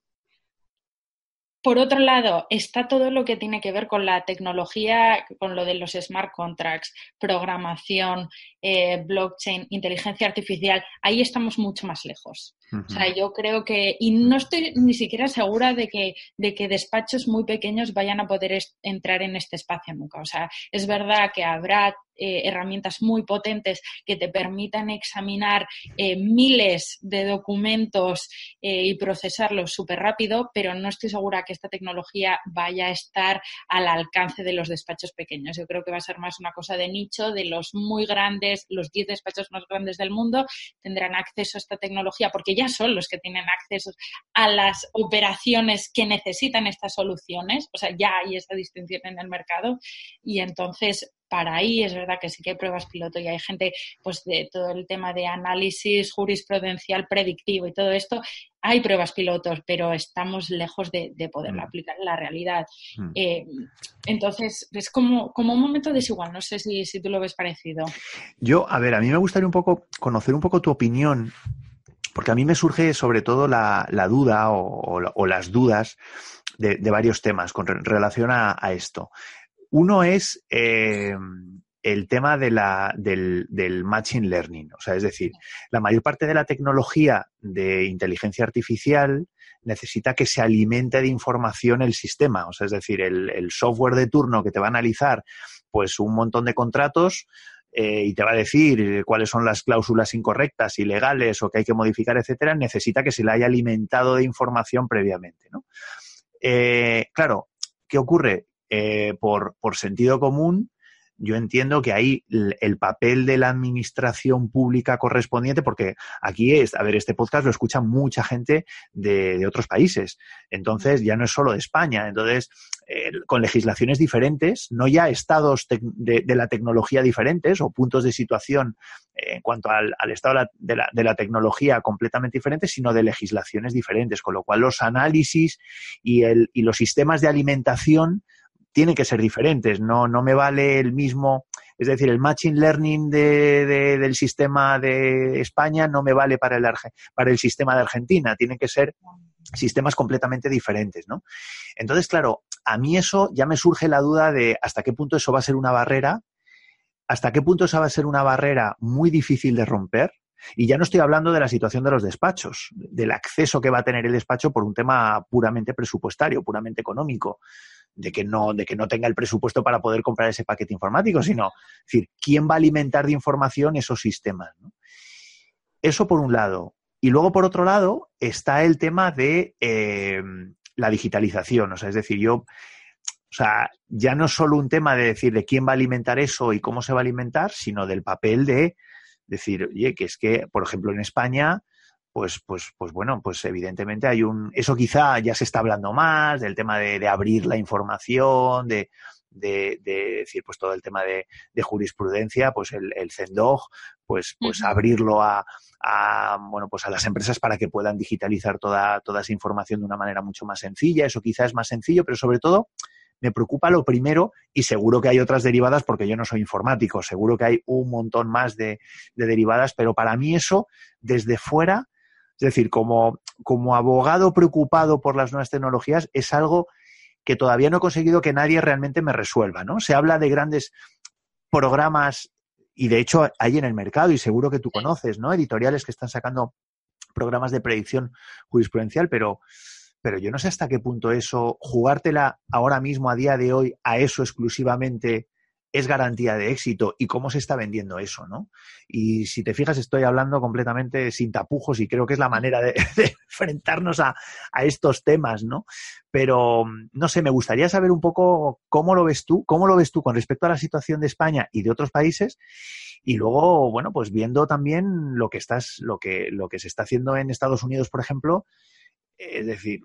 Por otro lado, está todo lo que tiene que ver con la tecnología, con lo de los smart contracts, programación, eh, blockchain, inteligencia artificial. Ahí estamos mucho más lejos. O sea, yo creo que, y no estoy ni siquiera segura de que, de que despachos muy pequeños vayan a poder entrar en este espacio nunca. O sea, es verdad que habrá eh, herramientas muy potentes que te permitan examinar eh, miles de documentos eh, y procesarlos súper rápido, pero no estoy segura que esta tecnología vaya a estar al alcance de los despachos pequeños. Yo creo que va a ser más una cosa de nicho, de los muy grandes, los 10 despachos más grandes del mundo tendrán acceso a esta tecnología porque ya son los que tienen acceso a las operaciones que necesitan estas soluciones, o sea, ya hay esta distinción en el mercado. Y entonces para ahí es verdad que sí que hay pruebas piloto y hay gente pues de todo el tema de análisis jurisprudencial predictivo y todo esto. Hay pruebas pilotos pero estamos lejos de, poderlo mm. aplicar en la realidad. Mm. eh, entonces es como, como un momento desigual. No sé si, si tú lo ves parecido. Yo a ver a mí me gustaría un poco conocer un poco tu opinión porque a mí me surge sobre todo la, duda o, las dudas de, varios temas con relación a esto. Uno es eh, el tema del, matching learning. O sea, es decir, la mayor parte de la tecnología de inteligencia artificial necesita que se alimente de información el sistema. O sea, es decir, el, software de turno que te va a analizar pues un montón de contratos eh, y te va a decir cuáles son las cláusulas incorrectas, ilegales o que hay que modificar, etcétera, necesita que se le haya alimentado de información previamente. ¿no? Eh, claro, ¿qué ocurre? Eh, por, por, sentido común, yo entiendo que ahí el papel de la administración pública correspondiente, porque aquí es, a ver, este podcast lo escucha mucha gente de, otros países, entonces ya no es solo de España, entonces eh, con legislaciones diferentes, no ya estados de, la tecnología diferentes o puntos de situación en cuanto al, estado de la, de la, tecnología completamente diferentes, sino de legislaciones diferentes, con lo cual los análisis y, el, y los sistemas de alimentación tienen que ser diferentes. No, no me vale el mismo, es decir, el machine learning de, del sistema de España no me vale para el, para el sistema de Argentina. Tienen que ser sistemas completamente diferentes, ¿no? Entonces, claro, a mí eso ya me surge la duda de hasta qué punto eso va a ser una barrera, hasta qué punto esa va a ser una barrera muy difícil de romper. Y ya no estoy hablando de la situación de los despachos, del acceso que va a tener el despacho por un tema puramente presupuestario, puramente económico de que no, de que no tenga el presupuesto para poder comprar ese paquete informático, sino, decir, ¿quién va a alimentar de información esos sistemas? Eso por un lado. Y luego, por otro lado, está el tema de eh, la digitalización. O sea, es decir, yo, o sea, ya no es solo un tema de decir de quién va a alimentar eso y cómo se va a alimentar, sino del papel de decir, oye, que es que, por ejemplo, en España, pues, pues, pues bueno, pues evidentemente hay un, eso quizá ya se está hablando más, del tema de, abrir la información, de, de, decir, pues todo el tema de, jurisprudencia, pues el, el CENDOG, pues, pues abrirlo a, bueno, pues a las empresas para que puedan digitalizar toda, toda esa información de una manera mucho más sencilla. Eso quizá es más sencillo, pero sobre todo me preocupa lo primero y seguro que hay otras derivadas porque yo no soy informático, seguro que hay un montón más de, de derivadas, pero para mí eso, desde fuera, es decir, como, como abogado preocupado por las nuevas tecnologías, es algo que todavía no he conseguido que nadie realmente me resuelva, ¿no? Se habla de grandes programas y de hecho hay en el mercado y seguro que tú conoces, ¿no? Editoriales que están sacando programas de predicción jurisprudencial, pero, pero yo no sé hasta qué punto eso, jugártela ahora mismo, a día de hoy, a eso exclusivamente, es garantía de éxito y cómo se está vendiendo eso, ¿no? Y si te fijas, estoy hablando completamente sin tapujos y creo que es la manera de, [laughs] enfrentarnos a, estos temas, ¿no? Pero, no sé, me gustaría saber un poco cómo lo ves tú, cómo lo ves tú con respecto a la situación de España y de otros países y luego, bueno, pues viendo también lo que estás, lo que, lo que se está haciendo en Estados Unidos, por ejemplo, es decir,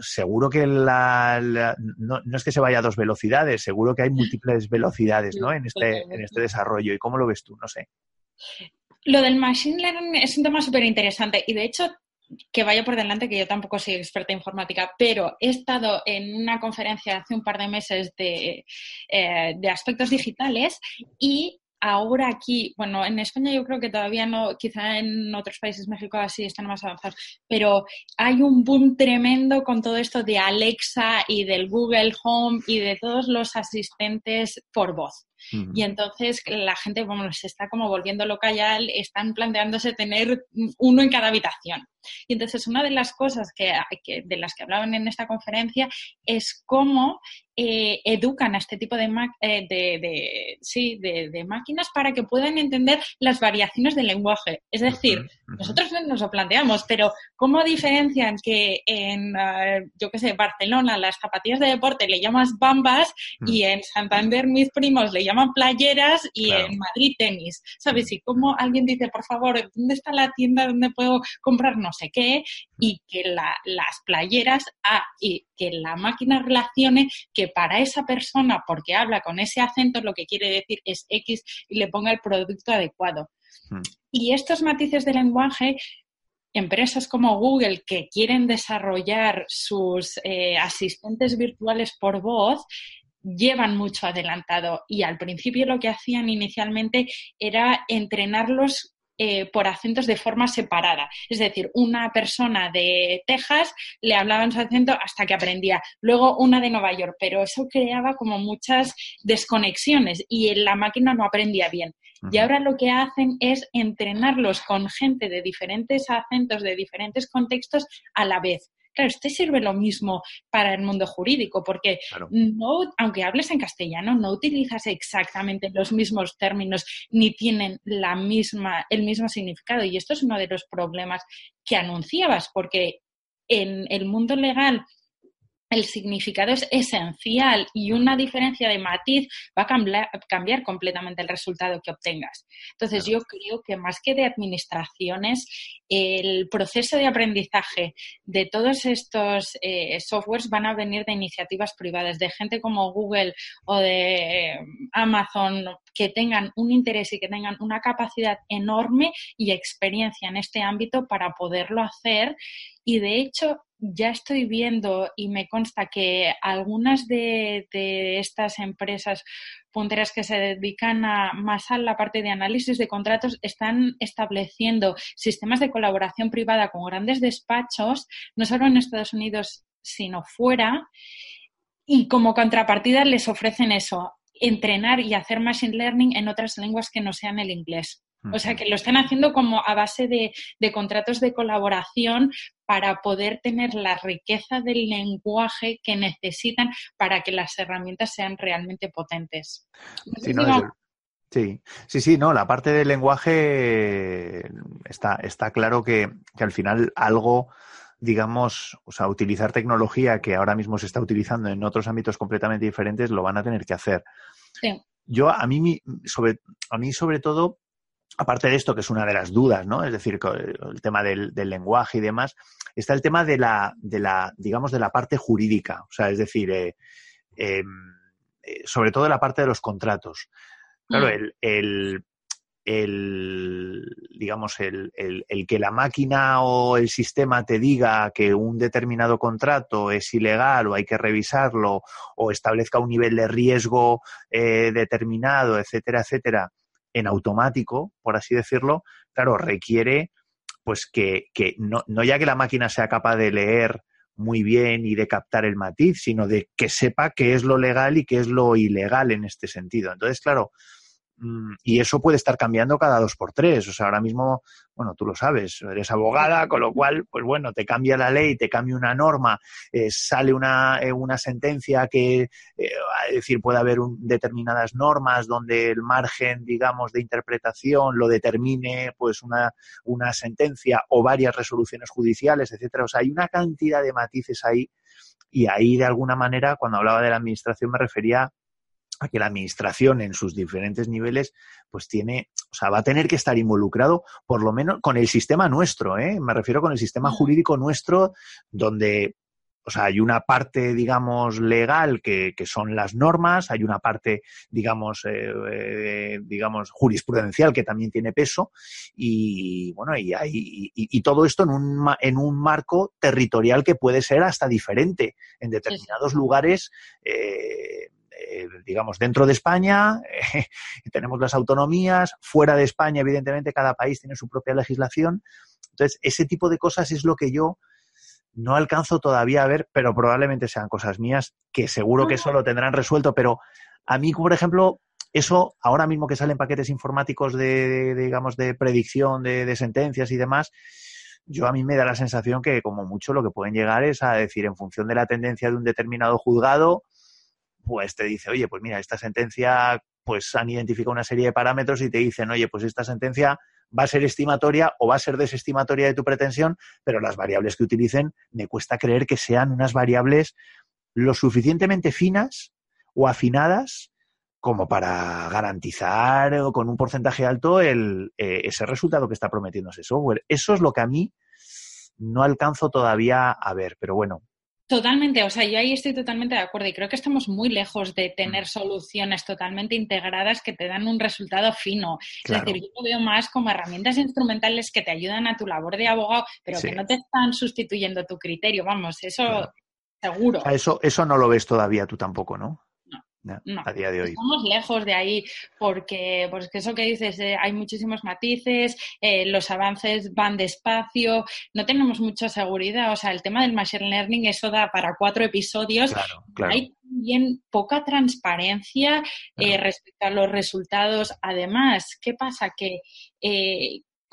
seguro que la, no, es que se vaya a dos velocidades, seguro que hay múltiples velocidades ¿no? en, este, en este desarrollo. ¿Y cómo lo ves tú? No sé. Lo del Machine Learning es un tema súper interesante y de hecho que vaya por delante, que yo tampoco soy experta en informática, pero he estado en una conferencia hace un par de meses de, eh, de aspectos digitales y ahora aquí, bueno, en España yo creo que todavía no, quizá en otros países, México así están más avanzados, pero hay un boom tremendo con todo esto de Alexa y del Google Home y de todos los asistentes por voz. Y entonces la gente, bueno, se está como volviendo loca ya, están planteándose tener uno en cada habitación. Y entonces una de las cosas que, de las que hablaban en esta conferencia es cómo eh, educan a este tipo de, eh, de, sí, de, máquinas para que puedan entender las variaciones del lenguaje. Es decir, nosotros nos lo planteamos, pero ¿cómo diferencian que en, eh, yo qué sé, Barcelona las zapatillas de deporte le llamas bambas y en Santander mis primos le llaman playeras y en Madrid tenis? ¿Sabes? Y cómo alguien dice, por favor, ¿dónde está la tienda donde puedo comprar no sé qué? Y que las playeras, ah, y que la máquina relacione que para esa persona, porque habla con ese acento, lo que quiere decir es X y le ponga el producto adecuado. Hmm. Y estos matices de lenguaje empresas como Google que quieren desarrollar sus eh, asistentes virtuales por voz llevan mucho adelantado y al principio lo que hacían inicialmente era entrenarlos eh, por acentos de forma separada. Es decir, una persona de Texas le hablaba en su acento hasta que aprendía, luego una de Nueva York, pero eso creaba como muchas desconexiones y la máquina no aprendía bien. Y ahora lo que hacen es entrenarlos con gente de diferentes acentos, de diferentes contextos a la vez. Claro, este sirve lo mismo para el mundo jurídico, porque no, aunque hables en castellano, no utilizas exactamente los mismos términos ni tienen la misma, el mismo significado. Y esto es uno de los problemas que anunciabas, porque en el mundo legal el significado es esencial y una diferencia de matiz va a cambiar, completamente el resultado que obtengas. Entonces, yo creo que más que de administraciones, el proceso de aprendizaje de todos estos eh, softwares van a venir de iniciativas privadas, de gente como Google o de eh, Amazon que tengan un interés y que tengan una capacidad enorme y experiencia en este ámbito para poderlo hacer. Y de hecho, ya estoy viendo y me consta que algunas de, estas empresas punteras que se dedican a, más a la parte de análisis de contratos están estableciendo sistemas de colaboración privada con grandes despachos, no solo en Estados Unidos, sino fuera. Y como contrapartida les ofrecen eso, entrenar y hacer machine learning en otras lenguas que no sean el inglés. O sea, que lo están haciendo como a base de, contratos de colaboración para poder tener la riqueza del lenguaje que necesitan para que las herramientas sean realmente potentes. Sí, sí, sí, no, la parte del lenguaje está, está claro que, al final algo digamos, o sea, utilizar tecnología que ahora mismo se está utilizando en otros ámbitos completamente diferentes, lo van a tener que hacer. Sí. Yo, a mí, sobre, a mí sobre todo, aparte de esto, que es una de las dudas, ¿no? Es decir, el tema del, lenguaje y demás, está el tema de la, de la, digamos, de la parte jurídica. O sea, es decir, eh, em, eh, sobre todo la parte de los contratos. Claro, mm. el, el, digamos, el, el, que la máquina o el sistema te diga que un determinado contrato es ilegal o hay que revisarlo o establezca un nivel de riesgo eh, determinado, etcétera, etcétera, en automático, por así decirlo, claro, requiere pues que, que no, no ya que la máquina sea capaz de leer muy bien y de captar el matiz, sino de que sepa qué es lo legal y qué es lo ilegal en este sentido. Entonces, claro, y eso puede estar cambiando cada dos por tres. O sea, ahora mismo, bueno, tú lo sabes, eres abogada, con lo cual, pues bueno, te cambia la ley, te cambia una norma, eh, sale una, eh, una sentencia que, eh, es decir, puede haber determinadas normas donde el margen, digamos, de interpretación lo determine, pues una, una sentencia o varias resoluciones judiciales, etcétera. O sea, hay una cantidad de matices ahí y ahí, de alguna manera, cuando hablaba de la administración, me refería a que la administración en sus diferentes niveles pues tiene, o sea, va a tener que estar involucrado por lo menos con el sistema nuestro, ¿eh? me refiero con el sistema jurídico nuestro donde o sea, hay una parte, digamos, legal que, que son las normas, hay una parte, digamos, eh, eh, digamos, jurisprudencial que también tiene peso y, bueno, y, hay, y, todo esto en un, en un marco territorial que puede ser hasta diferente. En determinados lugares, eh, eh, digamos, dentro de España [laughs] tenemos las autonomías, fuera de España, evidentemente, cada país tiene su propia legislación. Entonces, ese tipo de cosas es lo que yo no alcanzo todavía a ver, pero probablemente sean cosas mías, que seguro que eso lo tendrán resuelto, pero a mí, por ejemplo, eso ahora mismo que salen paquetes informáticos de, digamos, de predicción de, de, sentencias y demás, yo a mí me da la sensación que como mucho lo que pueden llegar es a decir, en función de la tendencia de un determinado juzgado, pues te dice, oye, pues mira, esta sentencia, pues han identificado una serie de parámetros y te dicen, oye, pues esta sentencia va a ser estimatoria o va a ser desestimatoria de tu pretensión, pero las variables que utilicen me cuesta creer que sean unas variables lo suficientemente finas o afinadas como para garantizar con un porcentaje alto el, eh, ese resultado que está prometiendo ese software. Eso es lo que a mí no alcanzo todavía a ver, pero bueno, Totalmente, o sea, yo ahí estoy totalmente de acuerdo y creo que estamos muy lejos de tener mm. soluciones totalmente integradas que te dan un resultado fino. Es decir, yo lo veo más como herramientas instrumentales que te ayudan a tu labor de abogado, pero que no te están sustituyendo tu criterio, vamos, eso seguro. eso, eso no lo ves todavía tú tampoco, ¿no? No, a día de hoy. Estamos lejos de ahí porque, pues eso que dices, eh, hay muchísimos matices, eh, los avances van despacio, no tenemos mucha seguridad. O sea, el tema del machine learning, eso da para cuatro episodios. Hay también poca transparencia eh, respecto a los resultados. Además, ¿qué pasa? Que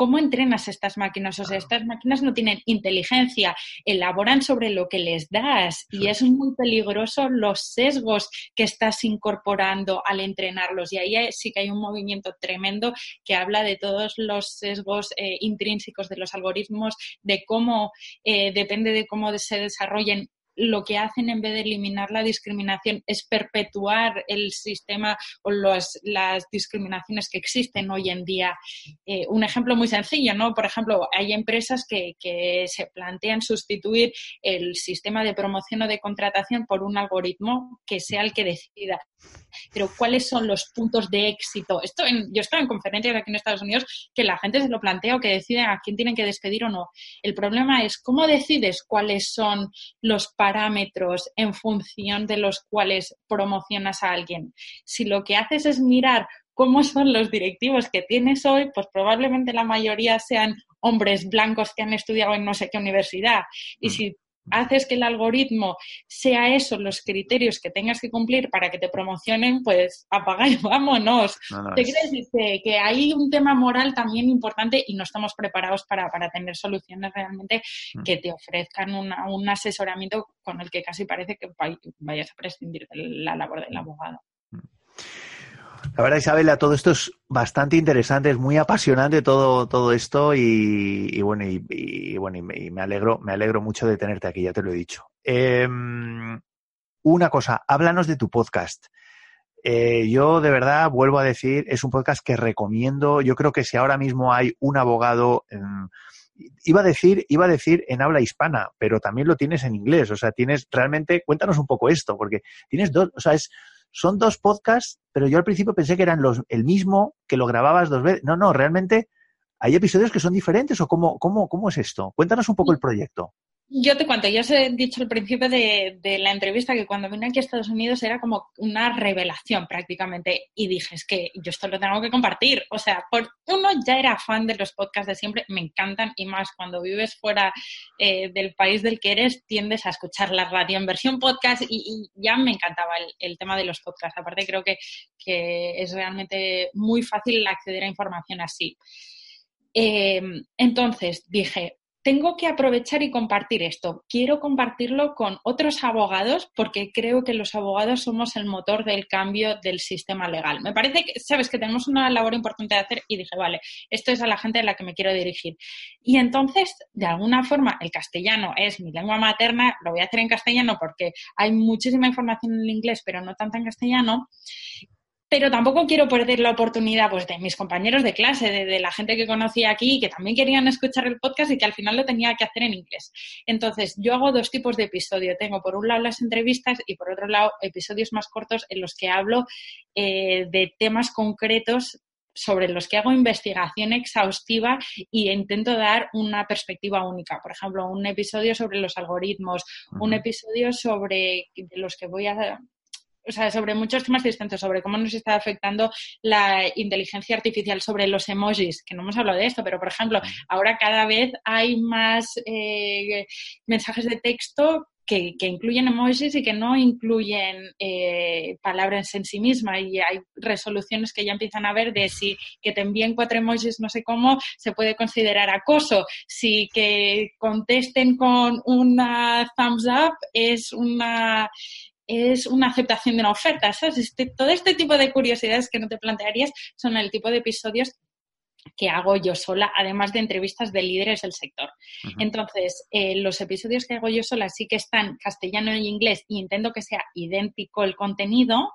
¿Cómo entrenas estas máquinas? O sea, estas máquinas no tienen inteligencia, elaboran sobre lo que les das y es muy peligroso los sesgos que estás incorporando al entrenarlos. Y ahí sí que hay un movimiento tremendo que habla de todos los sesgos eh, intrínsecos de los algoritmos, de cómo eh, depende de cómo se desarrollen lo que hacen en vez de eliminar la discriminación es perpetuar el sistema o las discriminaciones que existen hoy en día. Eh, un ejemplo muy sencillo, ¿no? Por ejemplo, hay empresas que, que se plantean sustituir el sistema de promoción o de contratación por un algoritmo que sea el que decida. Pero ¿cuáles son los puntos de éxito? Esto en, yo estado en conferencias aquí en Estados Unidos que la gente se lo plantea o que decide a quién tienen que despedir o no. El problema es cómo decides cuáles son los en función de los cuales promocionas a alguien. Si lo que haces es mirar cómo son los directivos que tienes hoy, pues probablemente la mayoría sean hombres blancos que han estudiado en no sé qué universidad. Y mm. si haces que el algoritmo sea eso, los criterios que tengas que cumplir para que te promocionen, pues apaga y [laughs] vámonos. ¿Te crees? que hay un tema moral también importante y no estamos preparados para, tener soluciones realmente mm. que te ofrezcan un asesoramiento con el que casi parece que vayas a prescindir de la labor del abogado. Mm. La verdad, Isabela, todo esto es bastante interesante, es muy apasionante todo, todo esto y, bueno, y, bueno, y me, alegro, me alegro mucho de tenerte aquí, ya te lo he dicho. Em, una cosa, háblanos de tu podcast. Eh, yo de verdad vuelvo a decir, es un podcast que recomiendo. Yo creo que si ahora mismo hay un abogado, iba a decir, iba a decir en habla hispana, pero también lo tienes en inglés. O sea, tienes realmente, cuéntanos un poco esto, porque tienes dos, o sea, es son dos podcasts, pero yo al principio pensé que eran los, el mismo, que lo grababas dos veces. No, no, realmente hay episodios que son diferentes o cómo, cómo, cómo es esto. Cuéntanos un poco el proyecto. Yo te cuento, ya os he dicho al principio de, la entrevista que cuando vine aquí a Estados Unidos era como una revelación prácticamente y dije, es que yo esto lo tengo que compartir. O sea, por uno ya era fan de los podcasts de siempre, me encantan y más cuando vives fuera eh, del país del que eres, tiendes a escuchar la radio en versión podcast y, ya me encantaba el, tema de los podcasts. Aparte creo que, es realmente muy fácil acceder a información así. Eh, entonces dije, tengo que aprovechar y compartir esto. Quiero compartirlo con otros abogados porque creo que los abogados somos el motor del cambio del sistema legal. Me parece que, sabes, que tenemos una labor importante de hacer y dije, vale, esto es a la gente a la que me quiero dirigir. Y entonces, de alguna forma, el castellano es mi lengua materna, lo voy a hacer en castellano porque hay muchísima información en inglés, pero no tanta en castellano pero tampoco quiero perder la oportunidad pues, de mis compañeros de clase, de, la gente que conocí aquí y que también querían escuchar el podcast y que al final lo tenía que hacer en inglés. Entonces, yo hago dos tipos de episodio. Tengo por un lado las entrevistas y por otro lado episodios más cortos en los que hablo eh, de temas concretos sobre los que hago investigación exhaustiva y intento dar una perspectiva única. Por ejemplo, un episodio sobre los algoritmos, un episodio sobre los que voy a o sea, sobre muchos temas distintos, sobre cómo nos está afectando la inteligencia artificial, sobre los emojis, que no hemos hablado de esto, pero por ejemplo, ahora cada vez hay más eh, mensajes de texto que, incluyen emojis y que no incluyen eh, palabras en sí misma. Y hay resoluciones que ya empiezan a ver de si que te envíen cuatro emojis no sé cómo se puede considerar acoso, si que contesten con una thumbs up es una es una aceptación de una oferta, ¿sabes? Este, todo este tipo de curiosidades que no te plantearías son el tipo de episodios que hago yo sola, además de entrevistas de líderes del sector. Entonces, eh, los episodios que hago yo sola sí que están castellano y inglés y intento que sea idéntico el contenido,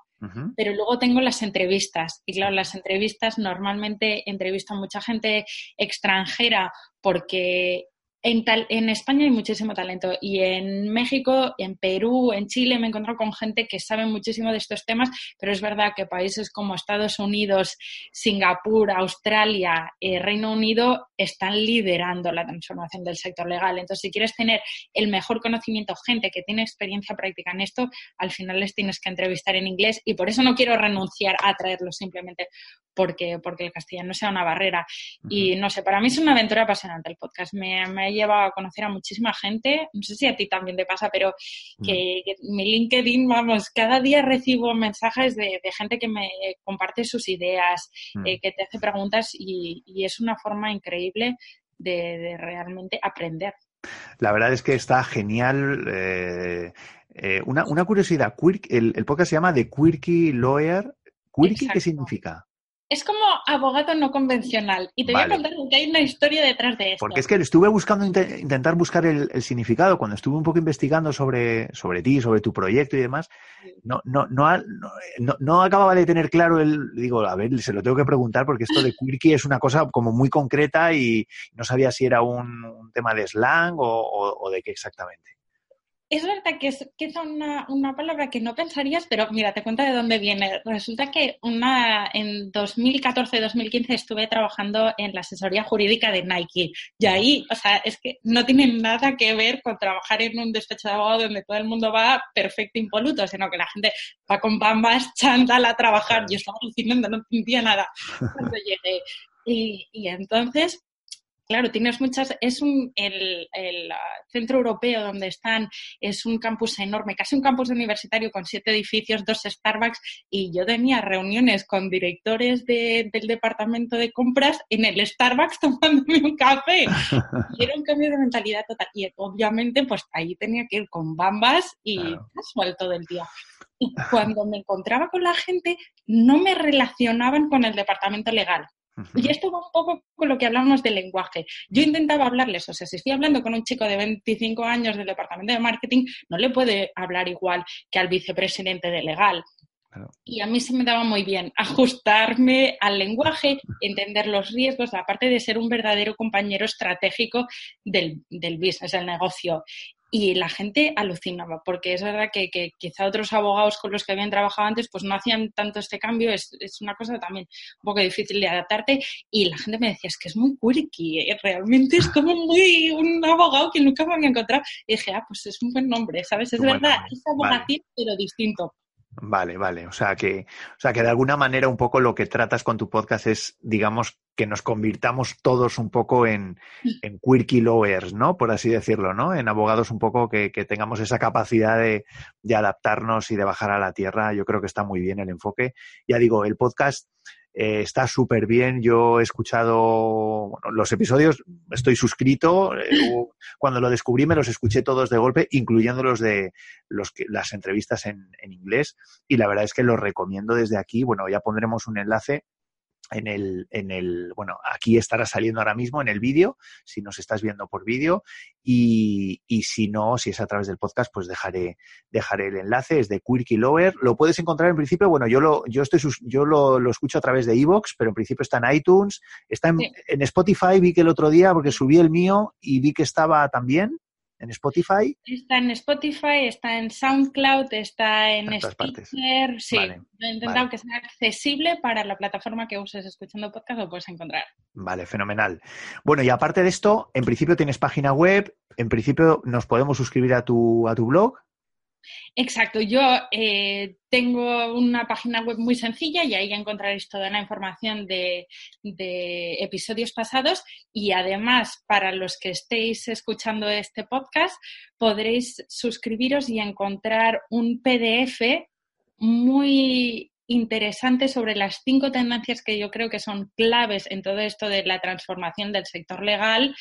pero luego tengo las entrevistas. Y claro, las entrevistas normalmente entrevisto a mucha gente extranjera porque en, en España hay muchísimo talento y en México, en Perú, en Chile me he encontrado con gente que sabe muchísimo de estos temas, pero es verdad que países como Estados Unidos, Singapur, Australia, eh, Reino Unido están liderando la transformación del sector legal. Entonces, si quieres tener el mejor conocimiento, gente que tiene experiencia práctica en esto, al final les tienes que entrevistar en inglés y por eso no quiero renunciar a traerlo simplemente porque, porque el castellano sea una barrera. Y no sé, para mí es una aventura apasionante el podcast. Me, me, ha llevado a conocer a muchísima gente. No sé si a ti también te pasa, pero que, mi LinkedIn, vamos, cada día recibo mensajes de, gente que me comparte sus ideas, eh, que te hace preguntas y, es una forma increíble de, realmente aprender. La verdad es que está genial. Eh, eh, una, una, curiosidad, el, el, podcast se llama The Quirky Lawyer. ¿Quirky qué significa? Es como abogado no convencional. Y te voy a contar que hay una historia detrás de esto. Porque es que estuve buscando, intentar buscar el, significado, cuando estuve un poco investigando sobre, sobre ti, sobre tu proyecto y demás, no, no, no, no, acababa de tener claro el, digo, a ver, se lo tengo que preguntar porque esto de [laughs] quirky es una cosa como muy concreta y no sabía si era un, tema de slang o de qué exactamente es verdad que es, que una, una, palabra que no pensarías, pero mira, te cuento de dónde viene. Resulta que una, en 2014-2015 estuve trabajando en la asesoría jurídica de Nike. Y ahí, o sea, es que no tiene nada que ver con trabajar en un despacho de abogado donde todo el mundo va perfecto, impoluto, sino que la gente va con bambas, chándal a trabajar. Yo estaba alucinando, no entendía nada [laughs] cuando llegué. Y, y entonces, Claro, tienes muchas, es un, el, el, centro europeo donde están, es un campus enorme, casi un campus universitario con siete edificios, dos Starbucks, y yo tenía reuniones con directores de, del departamento de compras en el Starbucks [laughs] tomándome un café. [laughs] Y era un cambio de mentalidad total. Y obviamente, pues ahí tenía que ir con bambas y casual todo el día. Y cuando me encontraba con la gente, no me relacionaban con el departamento legal y esto va un poco con lo que hablamos del lenguaje. Yo intentaba hablarles, o sea, si estoy hablando con un chico de 25 años del departamento de marketing, no le puede hablar igual que al vicepresidente de legal. Y a mí se me daba muy bien ajustarme al lenguaje, entender los riesgos, aparte de ser un verdadero compañero estratégico del, del business, del negocio y la gente alucinaba, porque es verdad que, quizá otros abogados con los que habían trabajado antes pues no hacían tanto este cambio, es, una cosa también un poco difícil de adaptarte y la gente me decía, es que es muy quirky, ¿eh? realmente es como muy un abogado que nunca me había encontrado y dije, ah, pues es un buen nombre, ¿sabes? Es verdad, es abogacía pero distinto. Vale, vale. O sea que, o sea que de alguna manera un poco lo que tratas con tu podcast es, digamos, que nos convirtamos todos un poco en, en quirky lawyers, ¿no? Por así decirlo, ¿no? En abogados un poco que, que tengamos esa capacidad de, de, adaptarnos y de bajar a la tierra. Yo creo que está muy bien el enfoque. Ya digo, el podcast eh, está súper bien. Yo he escuchado los episodios, estoy suscrito. Eh, [clears throat] cuando lo descubrí me los escuché todos de golpe, incluyendo los de los que, las entrevistas en, en inglés. Y la verdad es que los recomiendo desde aquí. Bueno, ya pondremos un enlace en el, en el, bueno, aquí estará saliendo ahora mismo en el vídeo, si nos estás viendo por vídeo, y, y, si no, si es a través del podcast, pues dejaré, dejaré el enlace, es de Quirky Lower, lo puedes encontrar en principio, bueno, yo lo, yo estoy, yo lo, lo escucho a través de Evox, pero en principio está en iTunes, está en, en Spotify, vi que el otro día, porque subí el mío y vi que estaba también, en Spotify. Está en Spotify, está en SoundCloud, está en Stitcher. Sí, he intentado que sea accesible para la plataforma que uses escuchando podcast, lo puedes encontrar. Vale, fenomenal. Bueno, y aparte de esto, en principio tienes página web, en principio nos podemos suscribir a tu, a tu blog. Exacto, yo eh, tengo una página web muy sencilla y ahí encontraréis toda la información de, episodios pasados y además para los que estéis escuchando este podcast podréis suscribiros y encontrar un PDF muy interesante sobre las cinco tendencias que yo creo que son claves en todo esto de la transformación del sector legal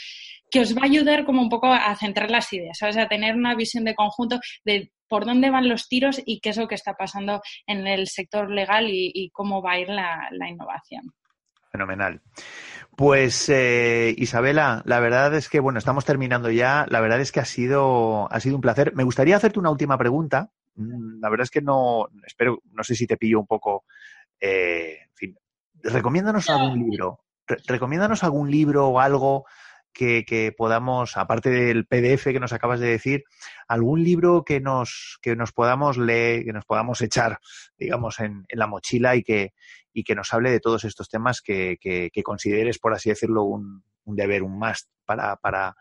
que os va a ayudar como un poco a centrar las ideas, ¿sabes? A tener una visión de conjunto de por dónde van los tiros y qué es lo que está pasando en el sector legal y, cómo va a ir la, innovación. Fenomenal. Pues eh, Isabela, la verdad es que bueno, estamos terminando ya. La verdad es que ha sido ha sido un placer. Me gustaría hacerte una última pregunta. Mm, la verdad es que no espero, no sé si te pillo un poco. Eh, en fin, recomiéndanos algún libro. recomiéndanos algún libro o algo que, podamos, aparte del PDF que nos acabas de decir, algún libro que nos, que nos podamos leer, que nos podamos echar, digamos, en, la mochila y que, y que nos hable de todos estos temas que, que, consideres, por así decirlo, un, un deber, un must para, para,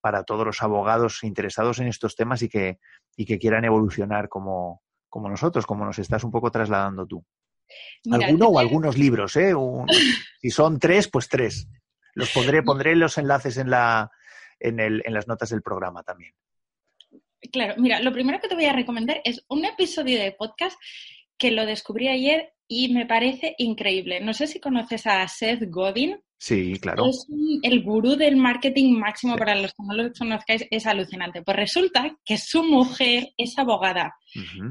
para todos los abogados interesados en estos temas y que, y que quieran evolucionar como, como nosotros, como nos estás un poco trasladando tú. Alguno o algunos libros, ¿eh? si son tres, pues tres. Los pondré, pondré los enlaces en, la, en, el, en las notas del programa también. Claro, mira, lo primero que te voy a recomendar es un episodio de podcast que lo descubrí ayer y me parece increíble. No sé si conoces a Seth Godin. Sí, claro. Es el gurú del marketing máximo para los que no lo conozcáis, es alucinante. Pues resulta que su mujer es abogada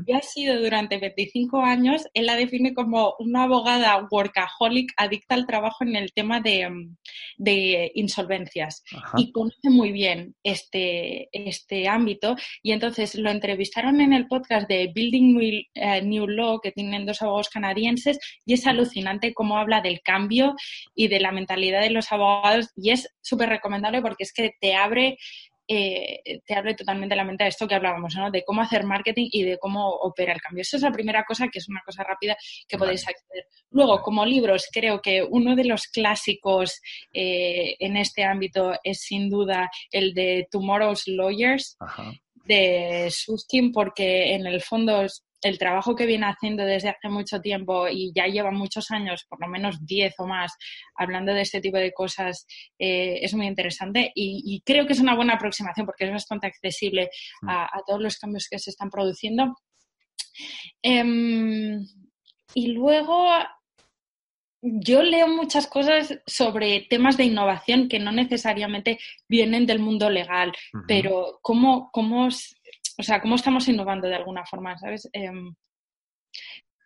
y ha sido durante 25 años, él la define como una abogada workaholic adicta al trabajo en el tema de, mm, insolvencias. Y conoce muy bien este, este ámbito. Y entonces lo entrevistaron en el podcast de Building eh, New Law que tienen dos abogados canadienses y es alucinante cómo habla del cambio y de la mentalidad de los abogados. Y es súper recomendable porque es que te abre eh, te abre totalmente la mente de esto que hablábamos, ¿no? De cómo hacer marketing y de cómo opera el cambio. Esa es la primera cosa, que es una cosa rápida que podéis acceder. Luego, como libros, creo que uno de los clásicos eh, en este ámbito es sin duda el de Tomorrow's Lawyers. de Suskin porque en el fondo el trabajo que viene haciendo desde hace mucho tiempo y ya lleva muchos años, por lo menos 10 o más, hablando de este tipo de cosas, eh, es muy interesante y, creo que es una buena aproximación porque es bastante accesible mm. a, todos los cambios que se están produciendo. Em, y luego yo leo muchas cosas sobre temas de innovación que no necesariamente vienen del mundo legal, pero cómo, cómo o sea, cómo estamos innovando de alguna forma, ¿sabes? Em,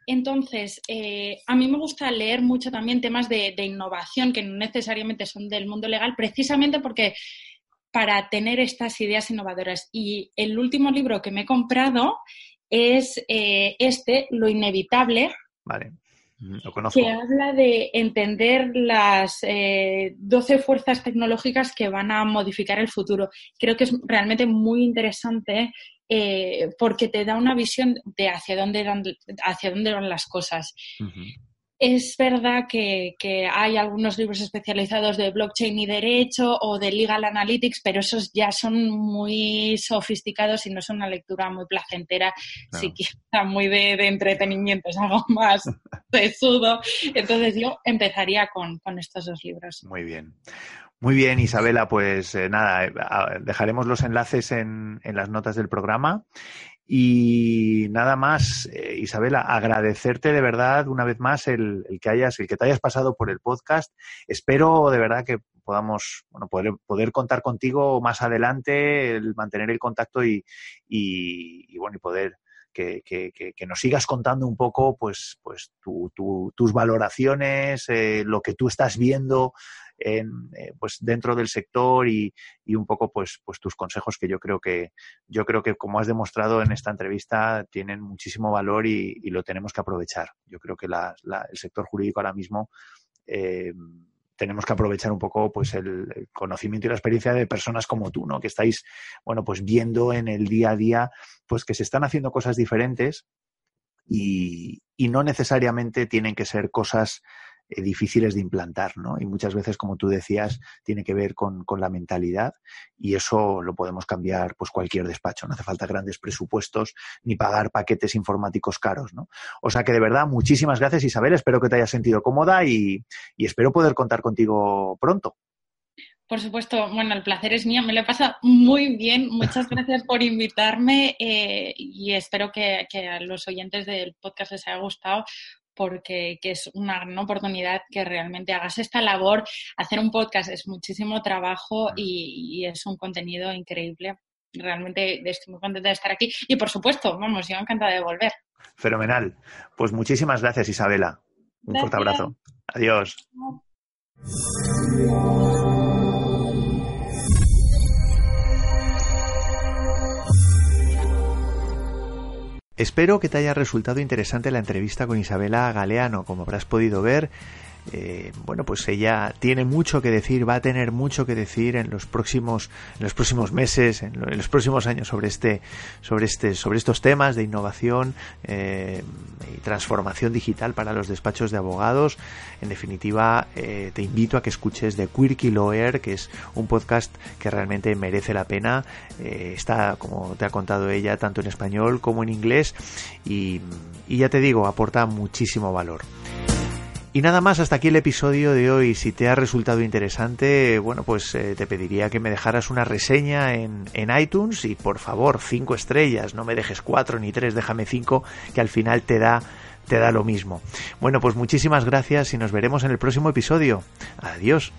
entonces, eh, a mí me gusta leer mucho también temas de, innovación que no necesariamente son del mundo legal, precisamente porque para tener estas ideas innovadoras. Y el último libro que me he comprado es eh, este, Lo Inevitable. Vale. Lo conozco. Que habla de entender las 12 eh, fuerzas tecnológicas que van a modificar el futuro. Creo que es realmente muy interesante eh, porque te da una visión de hacia dónde, dan, hacia dónde van las cosas. Es verdad que, hay algunos libros especializados de blockchain y derecho o de legal analytics, pero esos ya son muy sofisticados y no son una lectura muy placentera, si siquiera muy de, entretenimiento, es algo más [laughs] pesudo. Entonces yo empezaría con, con estos dos libros. Muy bien. Muy bien, Isabela, pues eh, nada, eh, dejaremos los enlaces en, en, las notas del programa. Y nada más, eh, Isabela, agradecerte de verdad una vez más el, el, que hayas, el que te hayas pasado por el podcast. Espero de verdad que podamos bueno, poder, poder contar contigo más adelante, el mantener el contacto y, y, bueno, y poder que, que, que, nos sigas contando un poco pues, pues tu, tu, tus valoraciones, eh, lo que tú estás viendo en, eh, pues dentro del sector y, y, un poco pues, pues tus consejos que yo creo que yo creo que como has demostrado en esta entrevista tienen muchísimo valor y, y lo tenemos que aprovechar. Yo creo que la, la, el sector jurídico ahora mismo eh, tenemos que aprovechar un poco pues el, conocimiento y la experiencia de personas como tú, ¿no? Que estáis, bueno, pues viendo en el día a día, pues que se están haciendo cosas diferentes y, y no necesariamente tienen que ser cosas eh, difíciles de implantar, ¿no? Y muchas veces, como tú decías, tiene que ver con, con, la mentalidad y eso lo podemos cambiar pues cualquier despacho. No hace falta grandes presupuestos ni pagar paquetes informáticos caros, ¿no? O sea que de verdad, muchísimas gracias Isabel, espero que te hayas sentido cómoda y, y espero poder contar contigo pronto. Por supuesto, bueno, el placer es mío, me lo he pasado muy bien. Muchas [laughs] gracias por invitarme eh, y espero que, que, a los oyentes del podcast les haya gustado porque es una gran oportunidad que realmente hagas esta labor. Hacer un podcast es muchísimo trabajo y, es un contenido increíble. Realmente estoy muy contenta de estar aquí y por supuesto, vamos, yo encantada de volver. Fenomenal. Pues muchísimas gracias, Isabela. Un fuerte abrazo. Adiós. Espero que te haya resultado interesante la entrevista con Isabela Galeano. Como habrás podido ver, eh, bueno, pues ella tiene mucho que decir, va a tener mucho que decir en los próximos, en los próximos meses, en, los próximos años sobre este, sobre este, sobre estos temas de innovación eh, y transformación digital para los despachos de abogados. En definitiva, eh, te invito a que escuches de Quirky Lawyer, que es un podcast que realmente merece la pena. está, como te ha contado ella, tanto en español como en inglés y ya te digo, aporta muchísimo valor. Y nada más, hasta aquí el episodio de hoy. Si te ha resultado interesante, bueno, pues eh, te pediría que me dejaras una reseña en, en, iTunes y por favor, cinco estrellas, no me dejes cuatro ni tres, déjame cinco, que al final te da, te da lo mismo. Bueno, pues muchísimas gracias y nos veremos en el próximo episodio. Adiós.